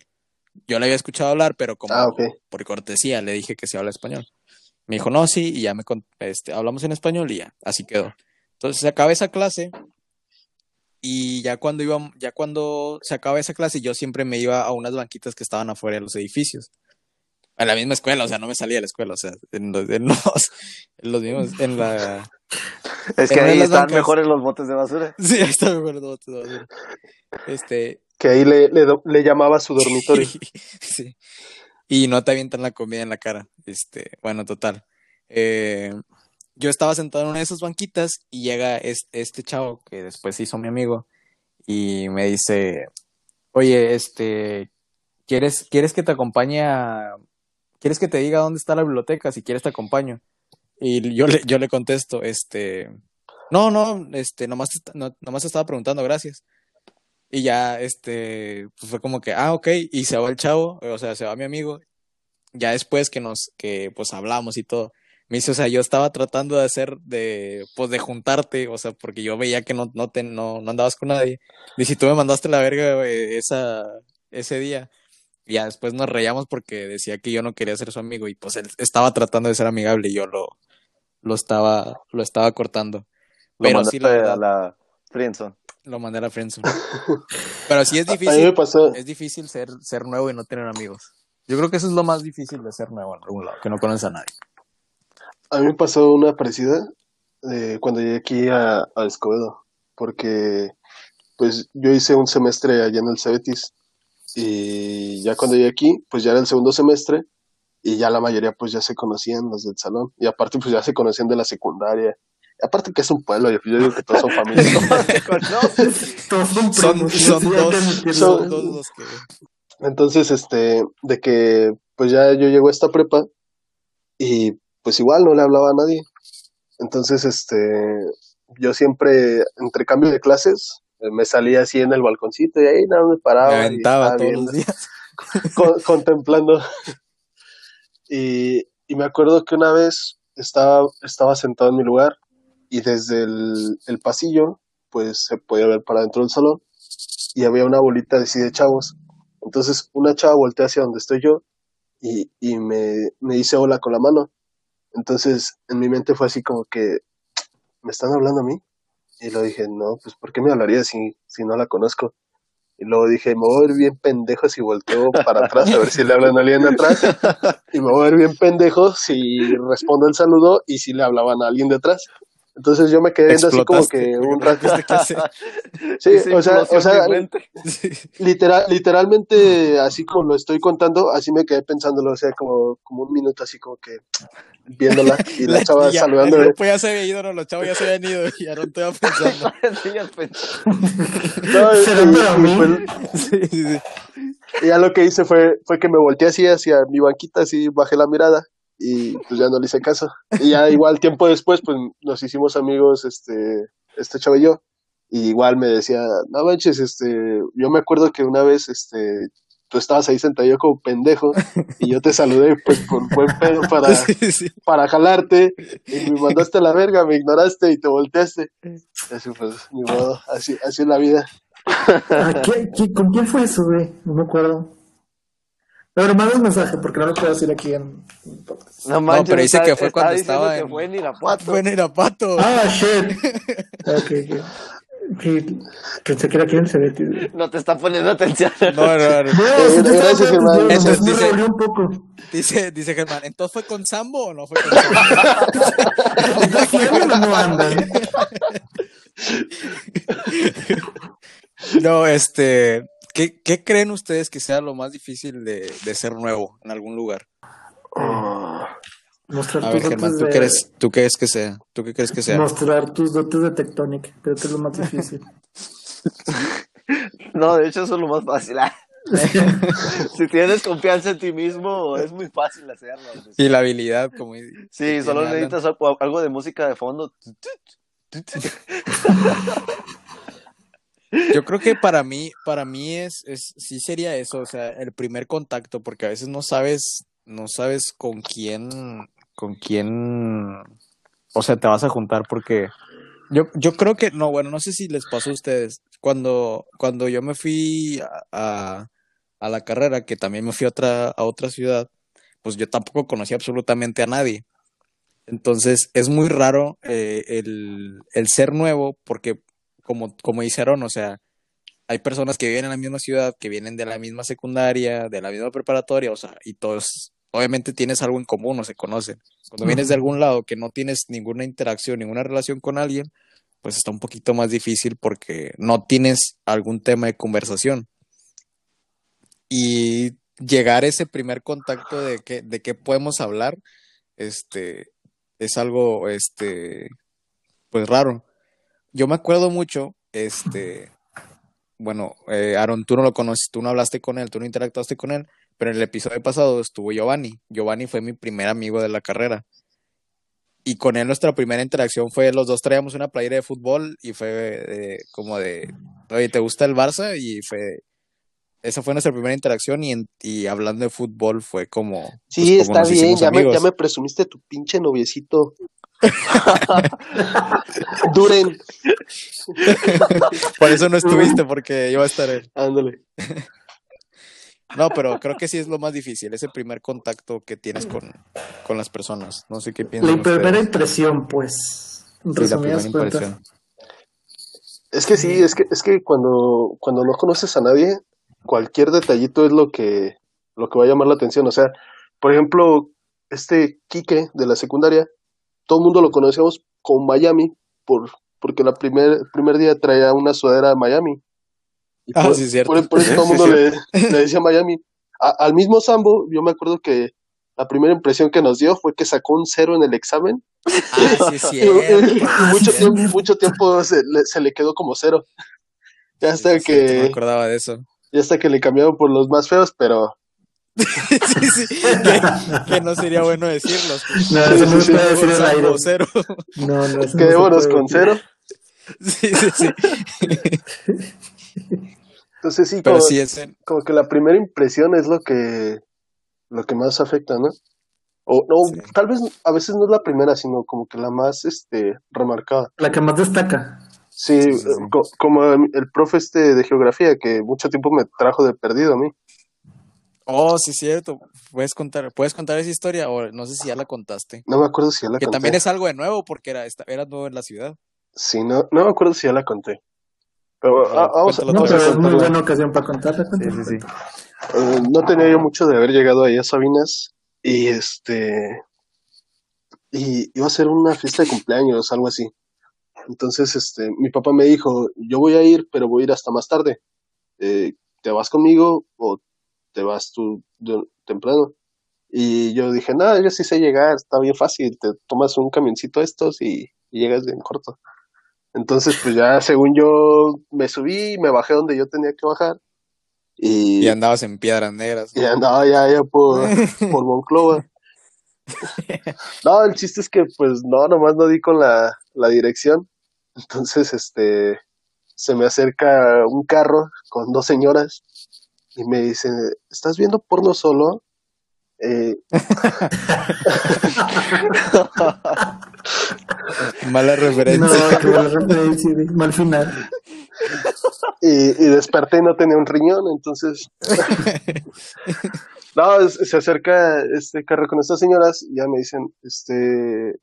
Yo le había escuchado hablar, pero como
Ah,
por cortesía le dije que si habla español. Me dijo, no, sí, y ya me, este, hablamos en español y ya, así quedó. Entonces se acaba esa clase y ya cuando iba, ya cuando se acaba esa clase yo siempre me iba a unas banquitas que estaban afuera de los edificios. En la misma escuela, o sea, no me salía de la escuela, o sea, en los, en los, en los mismos, en la...
Es que
de
ahí están
bancas.
mejores los botes de basura.
Sí, ahí está, me acuerdo, te voy a decir. Este,
Que ahí le, le, llamaba a su dormitorio.
Sí. Y no te avientan la comida en la cara. Este, bueno, total. Eh, yo estaba sentado en una de esas banquitas y llega es- este, chavo que después se hizo mi amigo y me dice, oye, este, ¿quieres, ¿quieres que te acompañe a... ¿Quieres que te diga dónde está la biblioteca? Si quieres te acompaño. Y yo le, yo le contesto, este, no, no, este, nomás, no, nomás estaba preguntando, gracias. Y ya, este, pues fue como que, ah, ok, y se va el chavo, o sea, se va mi amigo. Ya después que nos, que pues hablamos y todo, me dice, o sea, yo estaba tratando de hacer, de, pues de juntarte, o sea, porque yo veía que no, no, te, no, no andabas con nadie. Dice, tú me mandaste la verga esa, ese día. Y ya después nos reíamos porque decía que yo no quería ser su amigo y pues él estaba tratando de ser amigable y yo lo, lo estaba, lo estaba cortando.
Lo
Pero
mandaste
sí, la verdad,
a la friendzone.
lo mandé a la friendzone. Pero sí es difícil, es difícil ser, ser nuevo y no tener amigos. Yo creo que eso es lo más difícil de ser nuevo en algún lado, que no conoces a nadie.
a mí me pasó una parecida eh, cuando llegué aquí a, a Escobedo, porque pues yo hice un semestre allá en el Cebetis y ya cuando llegué aquí, pues ya era el segundo semestre y ya la mayoría pues ya se conocían los del salón y aparte pues ya se conocían de la secundaria. Aparte que es un pueblo, yo, digo que todos son familia.
Todos son
Son, son dos,
entiendo.
son dos los que...
Entonces, este, de que pues ya yo llego a esta prepa y pues igual no le hablaba a nadie. Entonces, este, yo siempre, entre cambio de clases, me salía así en el balconcito y ahí nada me paraba.
Me aventaba todos
viendo,
los días.
con- contemplando. Y, y me acuerdo que una vez estaba, estaba sentado en mi lugar y desde el, el pasillo, pues se podía ver para dentro del salón y había una bolita de, así de chavos. Entonces una chava voltea hacia donde estoy yo y, y me, me dice hola con la mano. Entonces en mi mente fue así como que, ¿me están hablando a mí? Y lo dije, no, pues ¿por qué me hablaría si, si no la conozco? Y luego dije, me voy a ver bien pendejo si volteo para atrás a ver si le hablan a alguien de atrás. Y me voy a ver bien pendejo si respondo el saludo y si le hablaban a alguien de atrás. Entonces yo me quedé viendo así como que un rato.
hacer.
Sí, o sea, o literal, literalmente así como lo estoy contando, así me quedé pensándolo, o sea, como, como un minuto así como que viéndola y la, chava
ya,
saludándome.
El grupo ya se había ido, no, los chavos ya se habían ido y ya no estaba pensando.
Sí, ya pensé.
No, y-
¿Será
y-
para
y
mí?
pues,
Sí, sí, sí.
Y ya lo que hice fue, fue que me volteé así hacia mi banquita, así bajé la mirada y pues ya no le hice caso. Y ya igual tiempo después, pues nos hicimos amigos, este, este chavo y yo. Y igual me decía, no manches, este, yo me acuerdo que una vez, este, tú estabas ahí sentado yo como pendejo y yo te saludé pues por buen pedo para,
Sí, sí.
para jalarte y me mandaste a la verga, me ignoraste y te volteaste. Así pues, ni modo, así, así es la vida.
¿qué- qué- con quién fue eso, güey? No me acuerdo. Pero manda un mensaje porque no lo puedo decir aquí en en podcast.
No manches,
pero dice
está-
que fue
está
cuando estaba
que
en-
fue en Irapuato.
Bueno, Irapato.
Ah, shit. Ok, ok. Sí, Pensé que era aquí en Cebetis.
No te está poniendo atención.
No, no, no.
No, sí te
gracias, hermano.
güey,
Entonces
me
dice-
revolvió un poco.
Dice, dice Germán, ¿entonces fue con Sambo o no fue con Sambo?
¿Ya fueron o no andan?
No, este, ¿qué, ¿qué creen ustedes que sea lo más difícil de, de ser nuevo en algún lugar?
Mostrar
A
tus
ver, Germán,
dotes
¿tú
de...
crees, ¿tú crees que sea? ¿Tú qué crees que sea?
Mostrar tus dotes de Tectonic. Creo que es lo más difícil.
No, de hecho eso es lo más fácil. Ah. si tienes confianza en ti mismo, es muy fácil hacerlo.
Y la habilidad, como
Sí, solo necesitas algo- algo de música de fondo.
Yo creo que para mí, para mí es, es, sí sería eso, o sea, el primer contacto, porque a veces no sabes, no sabes con quién, con quién, o sea, te vas a juntar, porque yo, yo creo que, no, bueno, no sé si les pasó a ustedes, cuando, cuando yo me fui a, a, la carrera, que también me fui a otra, a otra ciudad, pues yo tampoco conocía absolutamente a nadie. Entonces, es muy raro eh, el, el ser nuevo, porque como, como dice Aaron, o sea, hay personas que viven en la misma ciudad, que vienen de la misma secundaria, de la misma preparatoria, o sea, y todos, obviamente tienes algo en común o se conocen. Cuando vienes de algún lado que no tienes ninguna interacción, ninguna relación con alguien, pues está un poquito más difícil porque no tienes algún tema de conversación. Y llegar a ese primer contacto de que, de qué podemos hablar, este, es algo, este, pues raro. Yo me acuerdo mucho, este, bueno, eh, Aaron, tú no lo conoces, tú no hablaste con él, tú no interactuaste con él, pero en el episodio pasado estuvo Giovanni. Giovanni fue mi primer amigo de la carrera. Y con él nuestra primera interacción fue, los dos traíamos una playera de fútbol y fue como de, oye, ¿te gusta el Barça? Y fue, esa fue nuestra primera interacción y, en- y hablando de fútbol fue como...
Sí,
pues, como
está bien, ya me, ya me presumiste tu pinche noviecito. Duren,
Por eso no estuviste, porque iba a estar él.
ándale.
No, pero creo que sí es lo más difícil, ese primer contacto que tienes con, con las personas. No sé qué piensan
La primera
ustedes.
impresión, pues.
Sí, la primera impresión.
Es que sí, es que, es que cuando, cuando no conoces a nadie, cualquier detallito es lo que, lo que va a llamar la atención. O sea, por ejemplo, este Quique de la secundaria, todo el mundo lo conocemos con Miami, por, porque la primer, el primer día traía una sudadera de Miami. Y
Ah,
por,
sí, cierto.
por- por eso todo el mundo le, le decía Miami. A- al mismo Sambo, yo me acuerdo que la primera impresión que nos dio fue que sacó un cero en el examen
Ah, sí, cierto.
y mucho tiempo, mucho tiempo se le, se le quedó como cero. Ya hasta
Sí, no me
que,
acordaba de eso.
Ya hasta que le cambiaron por los más feos, pero
sí, sí, que, que no sería bueno decirlos.
No, eso no se puede decir al
Sambo
aire.
cero.
No, no, eso no se
quedémonos
puede
con
decir.
cero.
Sí, sí, sí.
Entonces sí,
Pero
como,
sí, ese,
como que la primera impresión es lo que, lo que más afecta, ¿no? O no,
Sí.
tal vez a veces no es la primera, sino como que la más este remarcada.
La que más destaca.
Sí,
Sí, sí, sí.
co- como el profe este de geografía que mucho tiempo me trajo de perdido a mí.
Oh, sí, es cierto. ¿Puedes contar, ¿Puedes contar esa historia? O no sé si ya la contaste.
No me acuerdo si ya la
Que
conté.
también es algo de nuevo porque era, esta- era nuevo en la ciudad.
Sí, no, no me acuerdo si ya la conté. Pero ah, vamos, a,
No, pero es muy buena ocasión para contarla.
Sí, sí, sí.
Eh, no tenía yo mucho de haber llegado ahí a Sabinas y este y iba a ser una fiesta de cumpleaños, algo así. Entonces, este, mi papá me dijo, yo voy a ir, pero voy a ir hasta más tarde. Eh, ¿te vas conmigo o te vas tú de- temprano? Y yo dije, nada, yo sí sé llegar, está bien fácil, te tomas un camioncito estos y, y llegas bien corto. Entonces, pues ya según yo me subí, me bajé donde yo tenía que bajar y,
Y andabas en piedras negras.
y andaba ya, ya por, por Monclova. No, el chiste es que pues no, nomás no di con la, la dirección. Entonces, este, se me acerca un carro con dos señoras y me dice, ¿estás viendo porno solo? Eh,
Mala
No,
referencia.
qué mala referencia, mal final.
y, y desperté y no tenía un riñón, entonces... no, se acerca este carro con estas señoras y ya me dicen, este,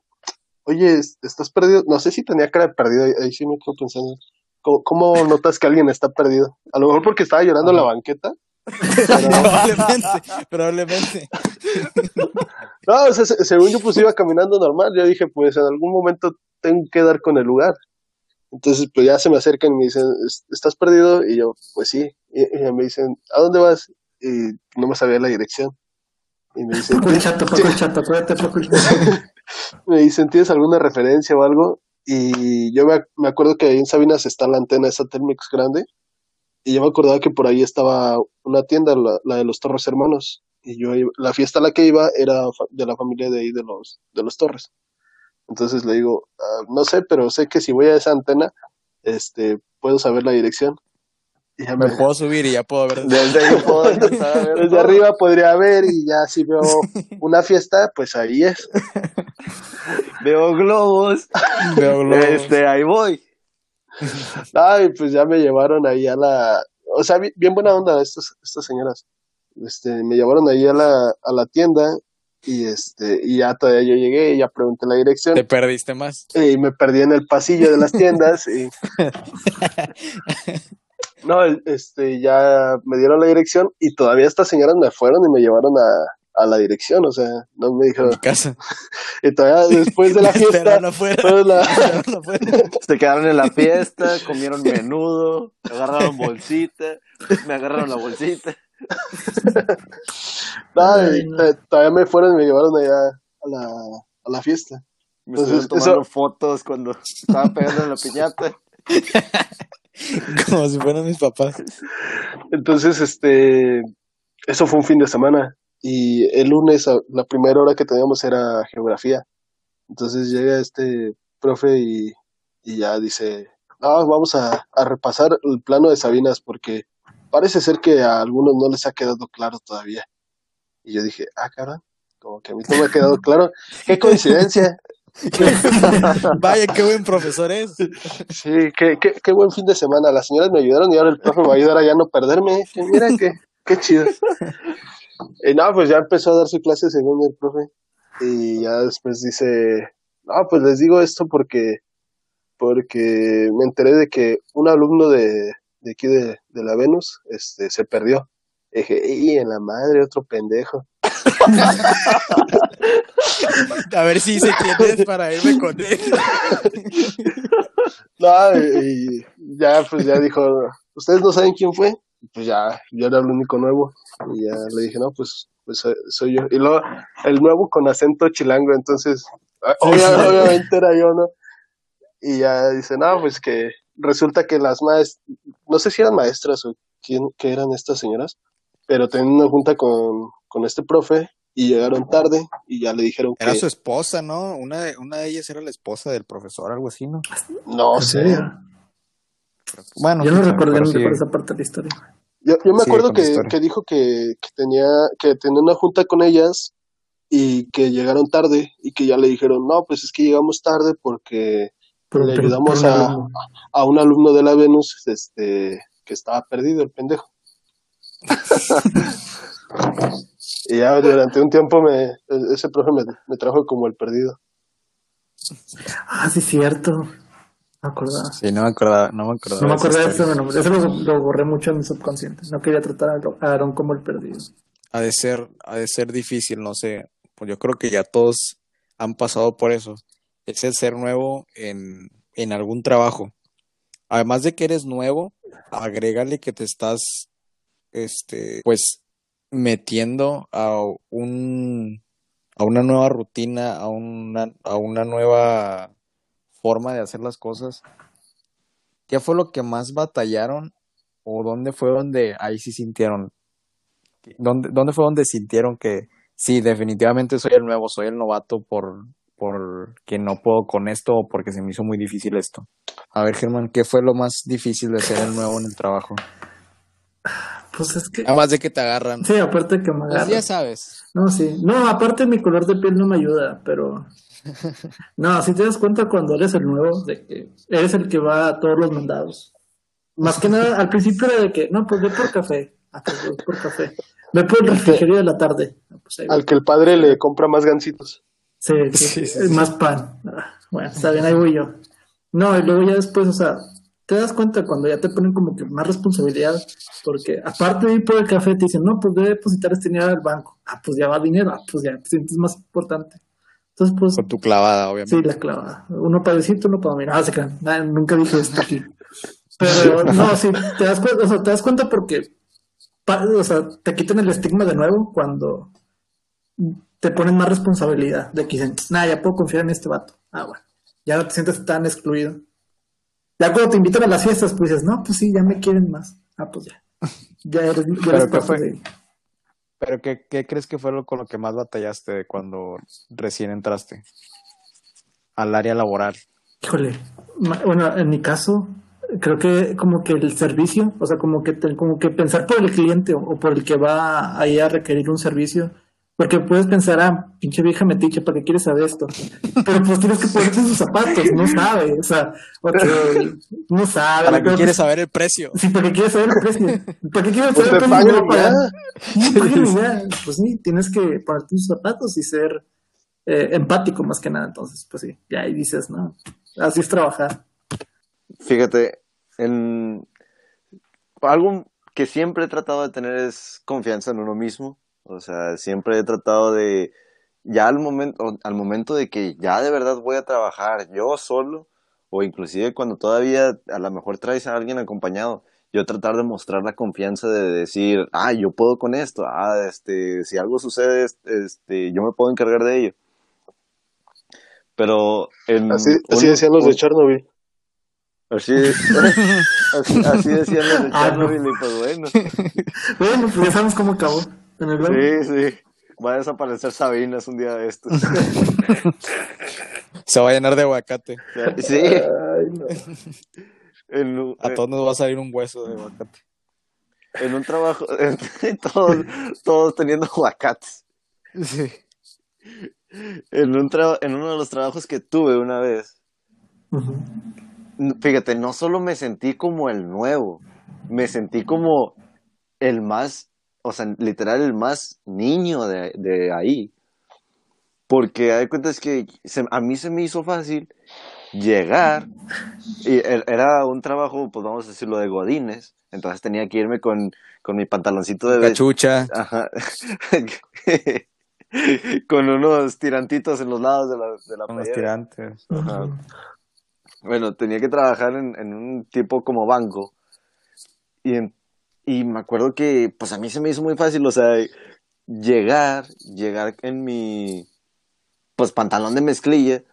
oye, es- ¿estás perdido? No sé si tenía cara de perdido, ahí, ahí sí me quedo pensando. ¿Cómo, cómo notas que alguien está perdido? A lo mejor porque estaba llorando en la banqueta.
probablemente, probablemente.
No, o sea, se- según yo pues iba caminando normal, yo dije pues en algún momento tengo que dar con el lugar. Entonces pues ya se me acercan y me dicen, "¿Es- ¿estás perdido? Y yo, pues sí. Y, y me dicen, ¿a dónde vas? Y no me sabía la dirección. Y me dicen,
Paco el chato, Paco el chato, el chato.
Me dicen, ¿tienes alguna referencia o algo? Y yo me, me acuerdo que ahí en Sabinas está la antena esa Telmex grande. Y yo me acordaba que por ahí estaba una tienda, la, la de los Torres Hermanos. Y yo, la fiesta a la que iba era de la familia de ahí, de los, de los Torres. Entonces le digo, "Ah, no sé, pero sé que si voy a esa antena, este, puedo saber la dirección. Ya
Me
me,
puedo subir y ya puedo ver.
Desde ahí puedo empezar a ver
desde
todo.
arriba podría ver y ya si veo una fiesta, pues ahí es.
Veo globos.
Veo globos.
Este, ahí voy.
Ay, pues ya me llevaron ahí a la, o sea, bi- bien buena onda estas, estas señoras. Este, me llevaron ahí a la, a la tienda y este, y ya todavía yo llegué y ya pregunté la dirección
Te perdiste más.
y me perdí en el pasillo de las tiendas y no, este, ya me dieron la dirección y todavía estas señoras me fueron y me llevaron a, a la dirección, o sea, no me dijeron,
mi casa.
y todavía después de la fiesta,
esperaron afuera.
la-
Me esperaron afuera.
Se quedaron en la fiesta, comieron menudo, agarraron bolsita, me agarraron la bolsita.
No,
Ay,
y
no.
to- todavía me fueron y me llevaron allá a la, a la fiesta.
Me
Entonces,
estuvieron tomando
eso-
fotos cuando estaba pegando en la piñata.
Como si fueran mis papás.
Entonces, este, eso fue un fin de semana. Y el lunes, la primera hora que teníamos era geografía. Entonces llega este profe y, y ya dice, ah, vamos a, a repasar el plano de Sabinas porque parece ser que a algunos no les ha quedado claro todavía. Y yo dije, ah, cara, como que a mí no me ha quedado claro. Qué coincidencia.
Vaya, qué buen profesor es.
Sí, qué, qué, qué buen fin de semana. Las señoras me ayudaron y ahora el profe me va a ayudar a ya no perderme. Mira que, qué chido. Y no, pues ya empezó a dar su clase según el profe. Y ya después dice, no, pues les digo esto porque, porque me enteré de que un alumno de, de aquí de, de la Venus, este, se perdió. Y dije, y en la madre, otro pendejo.
A ver si sé quién es para irme con él.
No, y, ya, pues ya dijo, ¿ustedes no saben quién fue? Y Pues ya, yo era el único nuevo. Y ya le dije, no, pues, pues soy, soy yo. Y luego, el nuevo con acento chilango, entonces, ah, obvia- obviamente era yo, ¿no? Y ya dice, no, pues que resulta que las maestras, no sé si eran maestras o quién, qué eran estas señoras, pero tenían una junta con, con este profe y llegaron tarde y ya le dijeron que
Era su esposa, ¿no? Una de, una de ellas era la esposa del profesor, algo así, ¿no?
no
¿En
sé.
serio?
Bueno,
Yo no recuerdo,
sí.
esa parte de la historia.
Yo, yo me acuerdo que, que dijo que, que tenía que tenía una junta con ellas y que llegaron tarde y que ya le dijeron, no, pues es que llegamos tarde porque
Por-
le ayudamos a, a un alumno de la Venus este, que estaba perdido, el pendejo. y ya durante un tiempo me, ese profe me, me trajo como el perdido.
Ah, sí, cierto. Me acordaba.
Sí, no me acordaba, no me acordaba.
No me acordaba de eso, bueno, eso lo, lo borré mucho en mi subconsciente. No quería tratar a Aaron como el perdido.
Ha de ser, ha de ser difícil, no sé. Pues yo creo que ya todos han pasado por eso. Es el ser nuevo en, en algún trabajo. Además de que eres nuevo, agrégale que te estás, este, pues, metiendo a un, a una nueva rutina, a una, a una nueva forma de hacer las cosas. ¿Qué fue lo que más batallaron? ¿O dónde fue donde ahí sí sintieron? ¿Dónde, dónde fue donde sintieron que sí, definitivamente soy el nuevo, soy el novato por, por que no puedo con esto o porque se me hizo muy difícil esto? A ver, Germán, ¿qué fue lo más difícil de ser el nuevo en el trabajo?
Pues es que.
Además de que te agarran.
Sí, aparte que me
Pues
agarra.
ya sabes.
No, sí. No, aparte mi color de piel no me ayuda, pero. No, si te das cuenta cuando eres el nuevo, de que eres el que va a todos los mandados. Más que nada, al principio era de que, no, pues ve por café. Ah, pues voy por café. Ve por el refrigerio de la tarde. Pues.
Al que el padre le compra más gancitos.
Sí, sí,
Sí, sí, sí.
más pan. Ah, Bueno, está bien, ahí voy yo. No, y luego ya después, o sea, te das cuenta cuando ya te ponen como que más responsabilidad, porque aparte de ir por el café, te dicen, no, pues debe depositar este dinero al banco. Ah, pues ya va dinero, ah, pues ya te sientes más importante. Entonces, pues,
Con tu clavada, obviamente.
sí, la clavada. Uno para decirte, uno para mirar. Ah, se crean. Nah, nunca dije esto aquí. Pero no, sí, te das cuenta, o sea, te das cuenta porque, o sea, te quitan el estigma de nuevo cuando te ponen más responsabilidad de que dicen, nah, ya puedo confiar en este vato. Ah, bueno, ya no te sientes tan excluido. Ya cuando te invitan a las fiestas, pues dices, no, pues sí, ya me quieren más. Ah, pues ya. Ya eres, ya
¿Pero
eres
qué
parte
fue?
de
¿Pero qué, qué crees que fue lo con lo que más batallaste cuando recién entraste al área laboral?
Híjole, bueno, en mi caso, creo que como que el servicio, o sea, como que como que pensar por el cliente o, o por el que va ahí a requerir un servicio, porque puedes pensar, ah, pinche vieja metiche, ¿para qué quieres saber esto? Pero pues tienes que ponerte sus zapatos, no sabe, o sea, ok, no sabe.
¿Para qué quieres saber el precio?
Sí, ¿para qué quieres saber el precio? ¿Para qué quieres saber el precio?
pagan
No,
ya.
Pues sí, tienes que ponerte tus zapatos y ser eh, empático más que nada. Entonces, pues sí, ya ahí dices, no, así es trabajar.
Fíjate, en algo que siempre he tratado de tener es confianza en uno mismo. O sea, siempre he tratado de, ya al momento, al momento de que ya de verdad voy a trabajar yo solo, o inclusive cuando todavía a lo mejor traes a alguien acompañado, yo tratar de mostrar la confianza de decir, ah, yo puedo con esto, ah, este, si algo sucede, este, yo me puedo encargar de ello. Pero en
Así, así
un-
decían los de Chernobyl.
Así, así, así decían los de
Ah, no.
Chernobyl y pues bueno.
Bueno, pues ya sabemos cómo acabó. En el.
Sí, sí. Va a desaparecer Sabinas un día de estos.
Se va a llenar de aguacate.
Sí.
Ay, no.
En, un-
A todos nos va a salir un hueso de aguacate.
en un trabajo, todos, todos teniendo aguacates.
Sí.
En, un tra- en uno de los trabajos que tuve una vez, fíjate, no solo me sentí como el nuevo, me sentí como el más o sea, literal el más niño de, de ahí. Porque hay cuenta es que se- a mí se me hizo fácil llegar y e- era un trabajo, pues vamos a decirlo, de godines. Entonces tenía que irme con, con mi pantaloncito de.
Cachucha.
Ajá. con unos tirantitos en los lados de la, de la playera.
tirantes.
Ajá. Bueno, tenía que trabajar en, en un tipo como banco. Y, en- y me acuerdo que, pues a mí se me hizo muy fácil, o sea, llegar, llegar en mi, pues pantalón de mezclilla.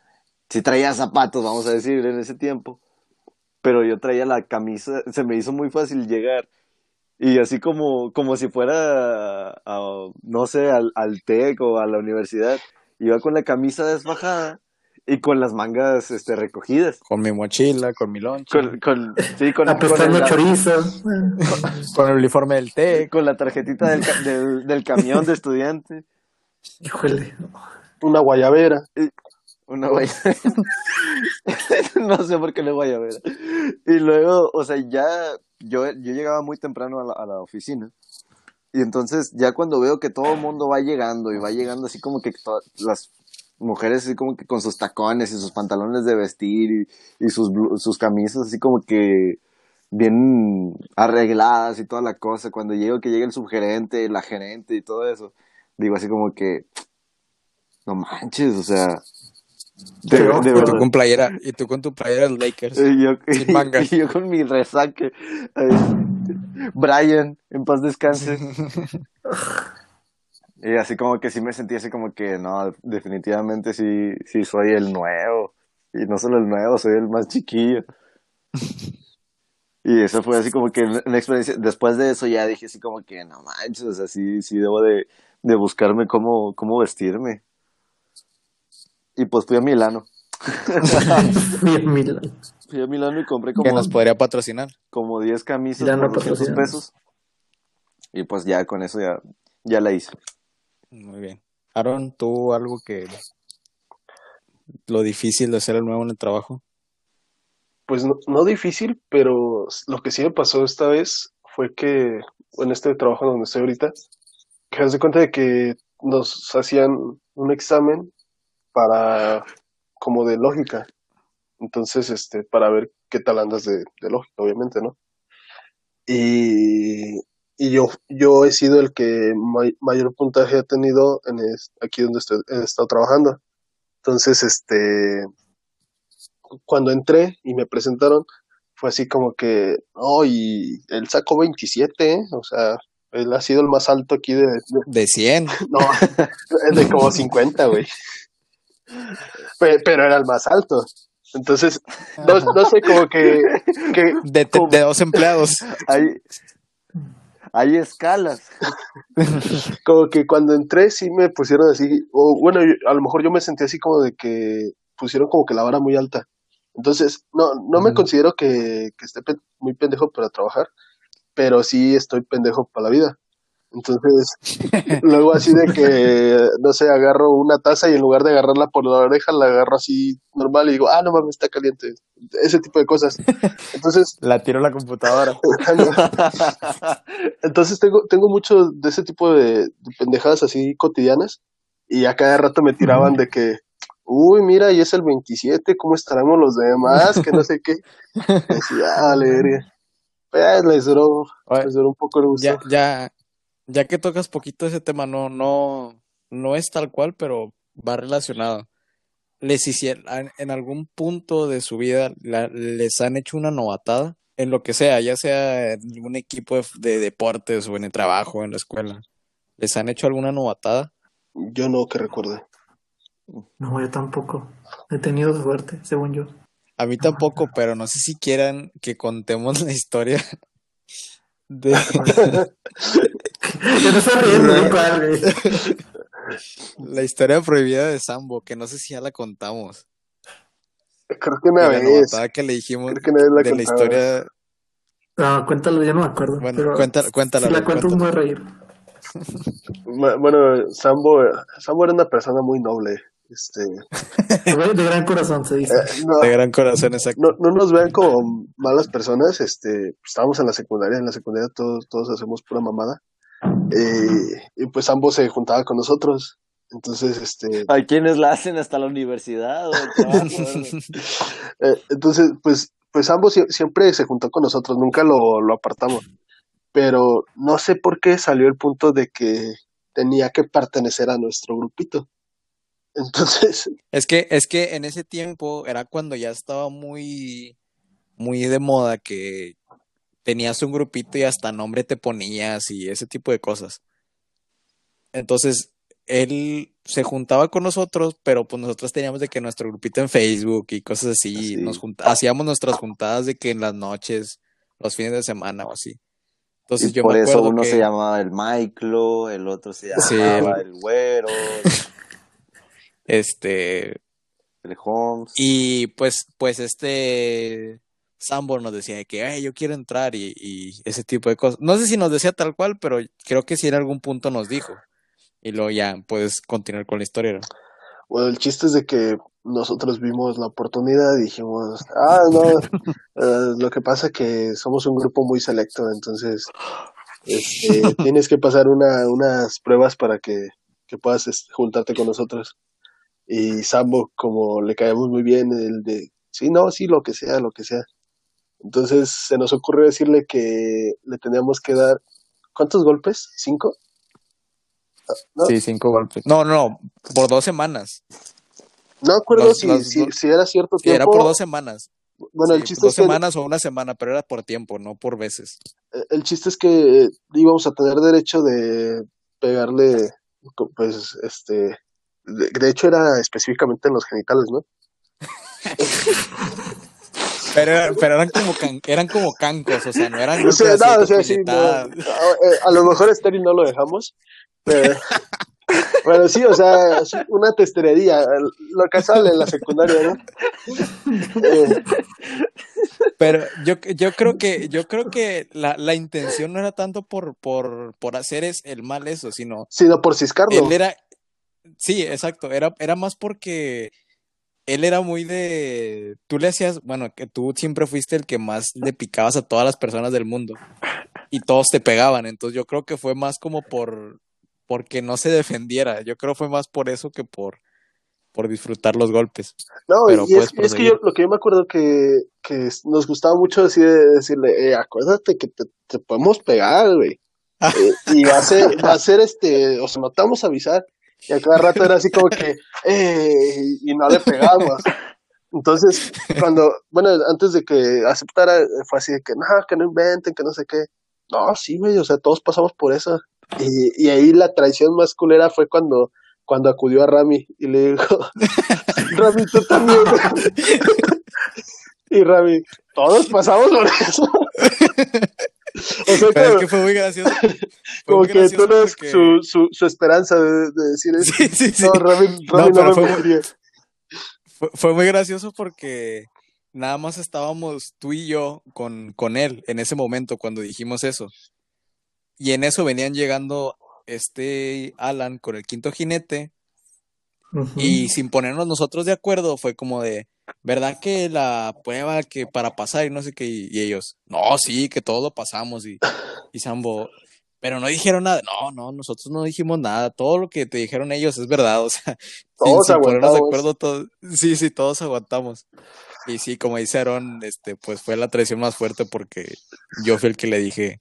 Sí traía zapatos, vamos a decir, en ese tiempo. Pero yo traía la camisa, se me hizo muy fácil llegar. Y así como, como si fuera, a- no sé, al, al TEC o a la universidad, iba con la camisa desfajada y con las mangas este, recogidas.
Con mi mochila, con mi lonche,
Con, con, sí, con, con, el-
chorizo.
con el uniforme del TEC.
con la tarjetita del, ca- del, del camión de estudiante.
Híjole.
Una guayabera.
Una guayabera. no sé por qué le guayabera. Y luego, o sea, ya yo, yo llegaba muy temprano a la, a la oficina. Y entonces ya cuando veo que todo el mundo va llegando y va llegando así como que las mujeres así como que con sus tacones y sus pantalones de vestir y, y sus, sus camisas así como que bien arregladas y toda la cosa. Cuando llego que llega el subgerente, la gerente y todo eso, digo así como que, no manches, o sea, de,
ojo.
Y tú con playera, y tú con tu playera de Lakers.
Y yo,
Sin mangas.
y yo con mi resaque. Brian, en paz descanse. Y así como que sí me sentí así como que no, definitivamente sí, sí soy el nuevo. Y no solo el nuevo, soy el más chiquillo. Y eso fue así como que una experiencia. Después de eso ya dije así como que no manches, o sea, sí, sí debo de, de buscarme cómo, cómo vestirme. Y pues fui a Milano. Fui a Milano y compré
Que
como
nos podría patrocinar.
como 10 camisas por 200
patrocinan.
pesos. Y pues ya con eso ya, ya la hice.
Muy bien. Aaron, ¿tú algo que... Lo difícil de ser el nuevo en el trabajo?
Pues no, no difícil, pero lo que sí me pasó esta vez fue que en este trabajo donde estoy ahorita, que haz de cuenta de que nos hacían un examen para como de lógica. Entonces, este, para ver qué tal andas de, de lógica, obviamente, ¿no? Y, y yo, yo he sido el que may- mayor puntaje ha tenido en es- aquí donde estoy, he estado trabajando. Entonces, este, cuando entré y me presentaron, fue así como que, oh, y él sacó 27, ¿eh? O sea, él ha sido el más alto aquí de, de-
De 100.
no, es de como 50, güey. Pe- Pero era el más alto. Entonces, no, no sé, como que, que
De, de,
como-
de dos empleados.
Hay, hay escalas.
como que cuando entré sí me pusieron así, o bueno, yo- a lo mejor yo me sentí así como de que pusieron como que la vara muy alta. Entonces, no, no me considero que, que esté pe- muy pendejo para trabajar, pero sí estoy pendejo para la vida. Entonces, luego así de que, no sé, agarro una taza y en lugar de agarrarla por la oreja, la agarro así normal y digo, ah, no mames, está caliente. Ese tipo de cosas. Entonces,
La tiro a la computadora.
entonces tengo, tengo mucho de ese tipo de, de pendejadas así cotidianas y a cada rato me tiraban de que, uy, mira, y es el 27, ¿cómo estaremos los demás? Que no sé qué. Y decía, ah, verga. Pues les duró, les duró un poco el gusto.
ya, ya, ya que tocas poquito ese tema, no, no, no es tal cual, pero va relacionado. Les hicieron, en algún punto de su vida, la- les han hecho una novatada en lo que sea, ya sea en algún equipo de, de deportes o en el trabajo, en la escuela. ¿Les han hecho alguna novatada?
Yo no que recuerde.
No, yo tampoco. He tenido suerte, según yo.
A mí tampoco, pero no sé si quieran que contemos la historia de, La historia prohibida de Sambo, que no sé si ya la contamos.
Creo que una vez.
que le dijimos
Creo que una vez la
de la historia.
No, cuéntalo, yo no me acuerdo.
Bueno,
pero
cuéntala, cuéntala.
si la cuento me voy a reír.
Bueno, Sambo, Sambo era una persona muy noble. Este,
De de gran corazón se dice.
eh, no,
De gran corazón, exacto.
no, no nos vean como malas personas, este, estábamos en la secundaria, en la secundaria todos, todos hacemos pura mamada. Eh, y pues ambos se juntaban con nosotros. Entonces, este,
Hay quienes la hacen hasta la universidad
eh, entonces, pues, pues ambos sie- siempre se juntó con nosotros, nunca lo, lo apartamos. Pero no sé por qué salió el punto de que tenía que pertenecer a nuestro grupito. Entonces,
Es que, es que en ese tiempo era cuando ya estaba muy, muy de moda que tenías un grupito y hasta nombre te ponías y ese tipo de cosas. Entonces, él se juntaba con nosotros, pero pues nosotros teníamos de que nuestro grupito en Facebook y cosas así,
Así.
nos hacíamos nuestras juntadas de que en las noches, los fines de semana o así. Entonces
Y
yo
por
me
eso uno
que
se llamaba el Michael, el otro se
Sí,
llamaba
el-
el Güero,
este
el Holmes.
Y pues, pues este Sambor nos decía de que "Ay, yo quiero entrar y, y ese tipo de cosas. No sé si nos decía tal cual, pero creo que sí en algún punto nos dijo. Y luego ya puedes continuar con la historia. ¿no?
bueno, el chiste es de que nosotros vimos la oportunidad y dijimos, ah, no, eh, lo que pasa que somos un grupo muy selecto, entonces este, tienes que pasar una, unas pruebas para que, que puedas este, juntarte con nosotros. Y Sambo, como le caemos muy bien, el de, sí, no, sí, lo que sea, lo que sea. Entonces se nos ocurrió decirle que le teníamos que dar, ¿cuántos golpes? ¿Cinco? ¿No?
Sí, cinco golpes. No, no, por dos semanas.
No acuerdo
Los-
si,
los-
si, si era cierto tiempo.
era por dos semanas.
Bueno, el chiste
dos
es que
semanas o una semana, pero era por tiempo, no por veces.
el chiste es que íbamos a tener derecho de pegarle, pues, este, de, de hecho era específicamente en los genitales, ¿no?
Pero, pero eran como can- eran como cancos, o sea, no eran
O sea, no, o sea, sí, no,
puñetada.
a, eh, a lo mejor estéril no lo dejamos, pero, sí, o sea, una testerería, lo casual en la secundaria, ¿no? Eh,
Pero yo, yo creo que, yo creo que la, la intención no era tanto por, por, por hacer es el mal eso, sino
sino por ciscarlo.
él era, sí, exacto, era, era más porque él era muy de, tú le hacías, bueno, que tú siempre fuiste el que más le picabas a todas las personas del mundo y todos te pegaban, entonces yo creo que fue más como por, porque no se defendiera, yo creo que fue más por eso que por, por disfrutar los golpes.
No,
Pero
y es, que yo, lo que yo me acuerdo que, que nos gustaba mucho decir, decirle, eh, acuérdate que te, te podemos pegar, güey. Eh, y va a ser, va a ser este, o sea, no te vamos a avisar. Y a cada rato era así como que, eh, y no le pegamos. Entonces, cuando, bueno, antes de que aceptara, fue así de que, no, que no inventen, que no sé qué. No, sí, güey, o sea, todos pasamos por eso. Y, y ahí la traición más culera fue cuando, cuando acudió a Rami y le dijo, Rami, tú también. y Rami, todos pasamos por eso. o sea,
es que fue muy gracioso. Fue
como
muy
que tú eres
porque-
su, su, su esperanza de, de decir eso.
Sí, sí, sí.
No, Rami, Rami no, me
fue muy-. Fue, fue muy gracioso porque nada más estábamos tú y yo con, con él en ese momento cuando dijimos eso. Y en eso venían llegando este Alan con el quinto jinete y sin ponernos nosotros de acuerdo fue como de, ¿verdad que la prueba que para pasar y no sé qué? Y, y ellos, no, sí, que todos lo pasamos y, y Sambo, pero no dijeron nada. No, no, nosotros no dijimos nada. Todo lo que te dijeron ellos es verdad. O sea, sin,
Todos
sin ponernos de acuerdo, todos, sí, sí, todos aguantamos. Y sí, como dice Aaron, este, pues fue la traición más fuerte porque yo fui el que le dije.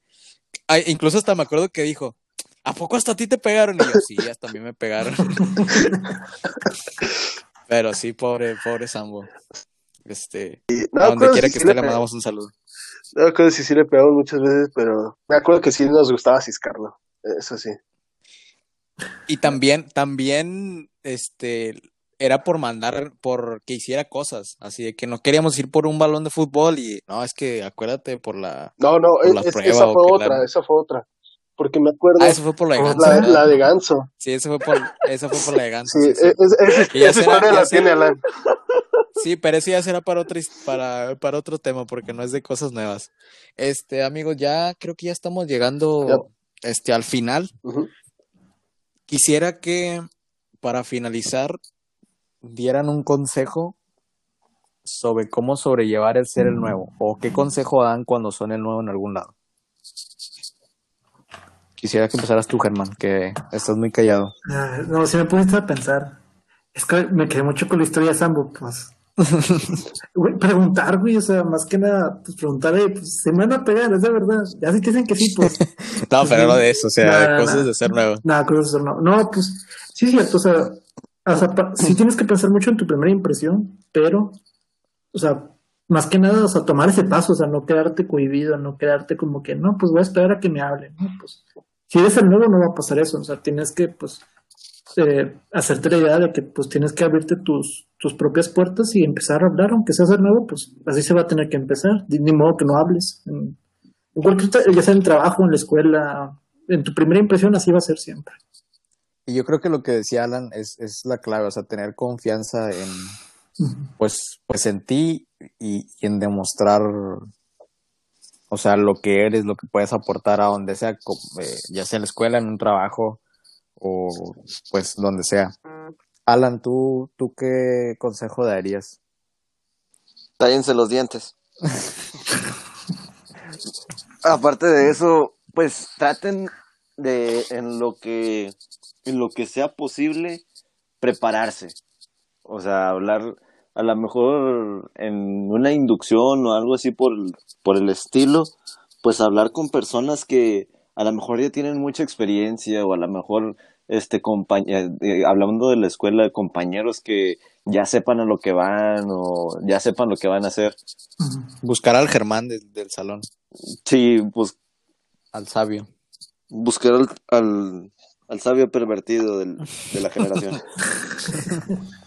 Ay, incluso hasta me acuerdo que dijo, ¿a poco hasta a ti te pegaron? Y yo, sí, hasta a mí me pegaron. Pero sí, pobre, pobre Sambo. Este,
No
a donde quiera
si
que esté
le
mandamos un saludo.
no me acuerdo si sí le pegamos muchas veces, pero me acuerdo que sí nos gustaba ciscarlo. Eso sí.
Y también, también, este, era por mandar, por que hiciera cosas, así de que no queríamos ir por un balón de fútbol y, no, es que acuérdate por la,
No, no,
la
es-
prueba
esa fue otra,
la-
esa fue otra. Porque me acuerdo
ah, eso fue por la de Ganso,
la, de Ganso.
Sí, eso fue por, esa fue por la de Ganso,
Sí,
sí, sí.
es- es- es-
Y ya
esa
será-
historia la tiene Alan.
Sí, pero eso ya será para his- para, para otro tema, porque no es de cosas nuevas. Este, amigos, ya creo que ya estamos llegando, este, al final. Quisiera que, para finalizar, dieran un consejo sobre cómo sobrellevar el ser el nuevo, o qué consejo dan cuando son el nuevo en algún lado. Quisiera que empezaras tú, Germán, que estás muy callado.
Ah, no, si me pusiste a pensar. Es que me quedé mucho con la historia de Sambo, pues. Güey, preguntar, güey, o sea, más que nada, pues preguntar, eh, pues se me van a pegar, es de verdad. Ya si te dicen que sí, pues.
No, pero no de eso, o sea,
no,
cosas de ser nuevo.
Nada, cosas así, no. No, pues, sí es cierto, o sea, o sea, sí tienes que pensar mucho en tu primera impresión, pero, o sea, más que nada, o sea, tomar ese paso, o sea, no quedarte cohibido, no quedarte como que, no, pues voy a esperar a que me hablen, ¿no? Pues, si eres el nuevo, no va a pasar eso, o sea, tienes que, pues, eh, hacerte la idea de que, pues, tienes que abrirte tus, tus propias puertas y empezar a hablar, aunque seas el nuevo, pues, así se va a tener que empezar, ni modo que no hables. En, en cualquier, ya sea en el trabajo, en la escuela, en tu primera impresión, así va a ser siempre.
Y yo creo que lo que decía Alan es, es la clave, o sea, tener confianza en, pues, pues en ti y, y en demostrar, o sea, lo que eres, lo que puedes aportar a donde sea, eh, ya sea en la escuela, en un trabajo o pues donde sea. Alan, ¿tú, tú qué consejo darías?
Tállense los dientes. Aparte de eso, pues traten de en lo que en lo que sea posible prepararse. O sea, hablar a lo mejor en una inducción o algo así por el, por el estilo, pues hablar con personas que a lo mejor ya tienen mucha experiencia o a lo mejor este eh, hablando de la escuela de compañeros que ya sepan a lo que van o ya sepan lo que van a hacer.
Buscar al Germán del- del salón,
Sí, pues
al sabio.
buscar al, al, al sabio pervertido del- de la generación.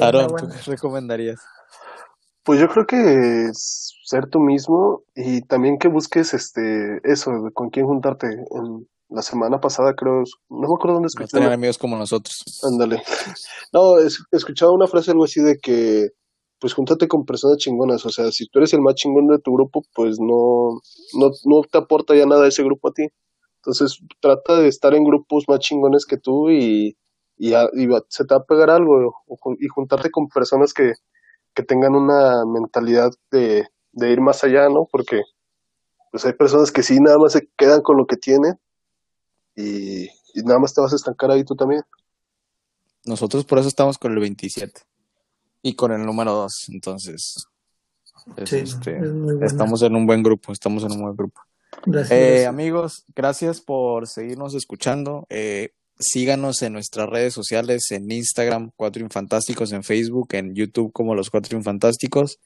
Aaron, ¿tú qué recomendarías?
Pues yo creo que es ser tú mismo y también que busques este eso, de con quién juntarte. En la semana pasada creo, no me acuerdo dónde
No
escuché.
tener
una-
amigos como nosotros.
Ándale. No, es, escuchaba una frase algo así de que pues júntate con personas chingonas, o sea, si tú eres el más chingón de tu grupo, pues no no no te aporta ya nada ese grupo a ti. Entonces, trata de estar en grupos más chingones que tú y y, a- y se te va a pegar algo o y juntarte con personas que que tengan una mentalidad de, de ir más allá, ¿no? Porque pues hay personas que sí nada más se quedan con lo que tienen y, y nada más te vas a estancar ahí tú también.
Nosotros por eso estamos con el 27 y con el número 2, entonces es,
Sí,
este,
es
estamos en un buen grupo, estamos en un buen grupo.
Gracias,
Eh,
gracias.
amigos, gracias por seguirnos escuchando. Eh, síganos en nuestras redes sociales, en Instagram, Cuatro Infantásticos, en Facebook, en YouTube como Los Cuatro Infantásticos.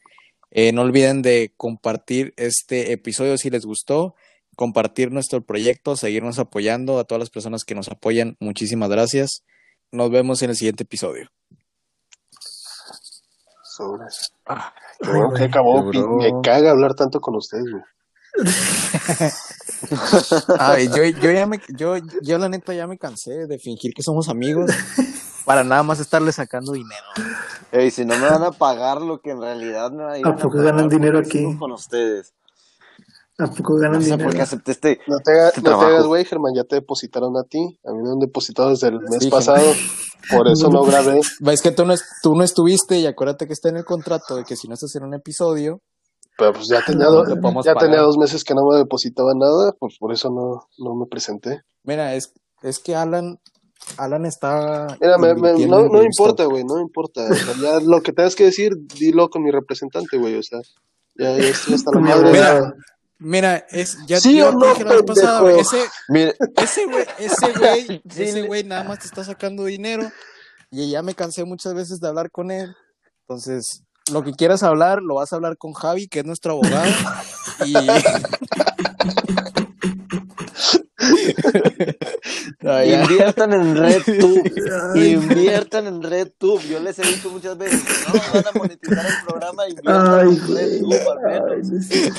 Eh, no olviden de compartir este episodio si les gustó, compartir nuestro proyecto, seguirnos apoyando a todas las personas que nos apoyan. Muchísimas gracias. Nos vemos en el siguiente episodio.
Sobres.
Ah,
bueno acabó. Me caga hablar tanto con ustedes, güey.
Ay, yo, yo ya me, yo, yo la neta ya me cansé de fingir que somos amigos para nada más estarle sacando dinero.
Ey, si no me van a pagar lo que en realidad me van a
¿A poco ganan dinero aquí?
con ustedes.
¿A poco ganan
No sé
dinero?
por qué acepté este.
No te, haga-
Este
no te hagas, güey, Germán. Ya te depositaron a ti. A mí me han depositado desde el mes
Sí,
pasado. Por eso no grabé.
Es que tú no, tú no estuviste y acuérdate que está en el contrato de que si no estás en un episodio,
Pero pues ya tenía,
No
do- ya tenía dos meses que no me depositaba nada. Pues por eso no, no me presenté.
mira, es, es que Alan, Alan está.
Mira, me- me- no, no importa, güey. No importa. O sea, ya lo que tengas que decir, dilo con mi representante, güey. O sea, ya, ya estoy hasta la madre.
abogado.
Mira, es, ya,
¿Sí o
te
no,
dije la vez pasada, güey, ese,
Mire,
ese güey, ese güey, ese güey nada más te está sacando dinero y ya me cansé muchas veces de hablar con él. Entonces, lo que quieras hablar, lo vas a hablar con Javi, que es nuestro abogado.
inviertan en RedTube. inviertan en RedTube. Yo les he dicho muchas veces, no, van a monetizar el programa, inviertan
Ay,
en RedTube al menos.
Ay,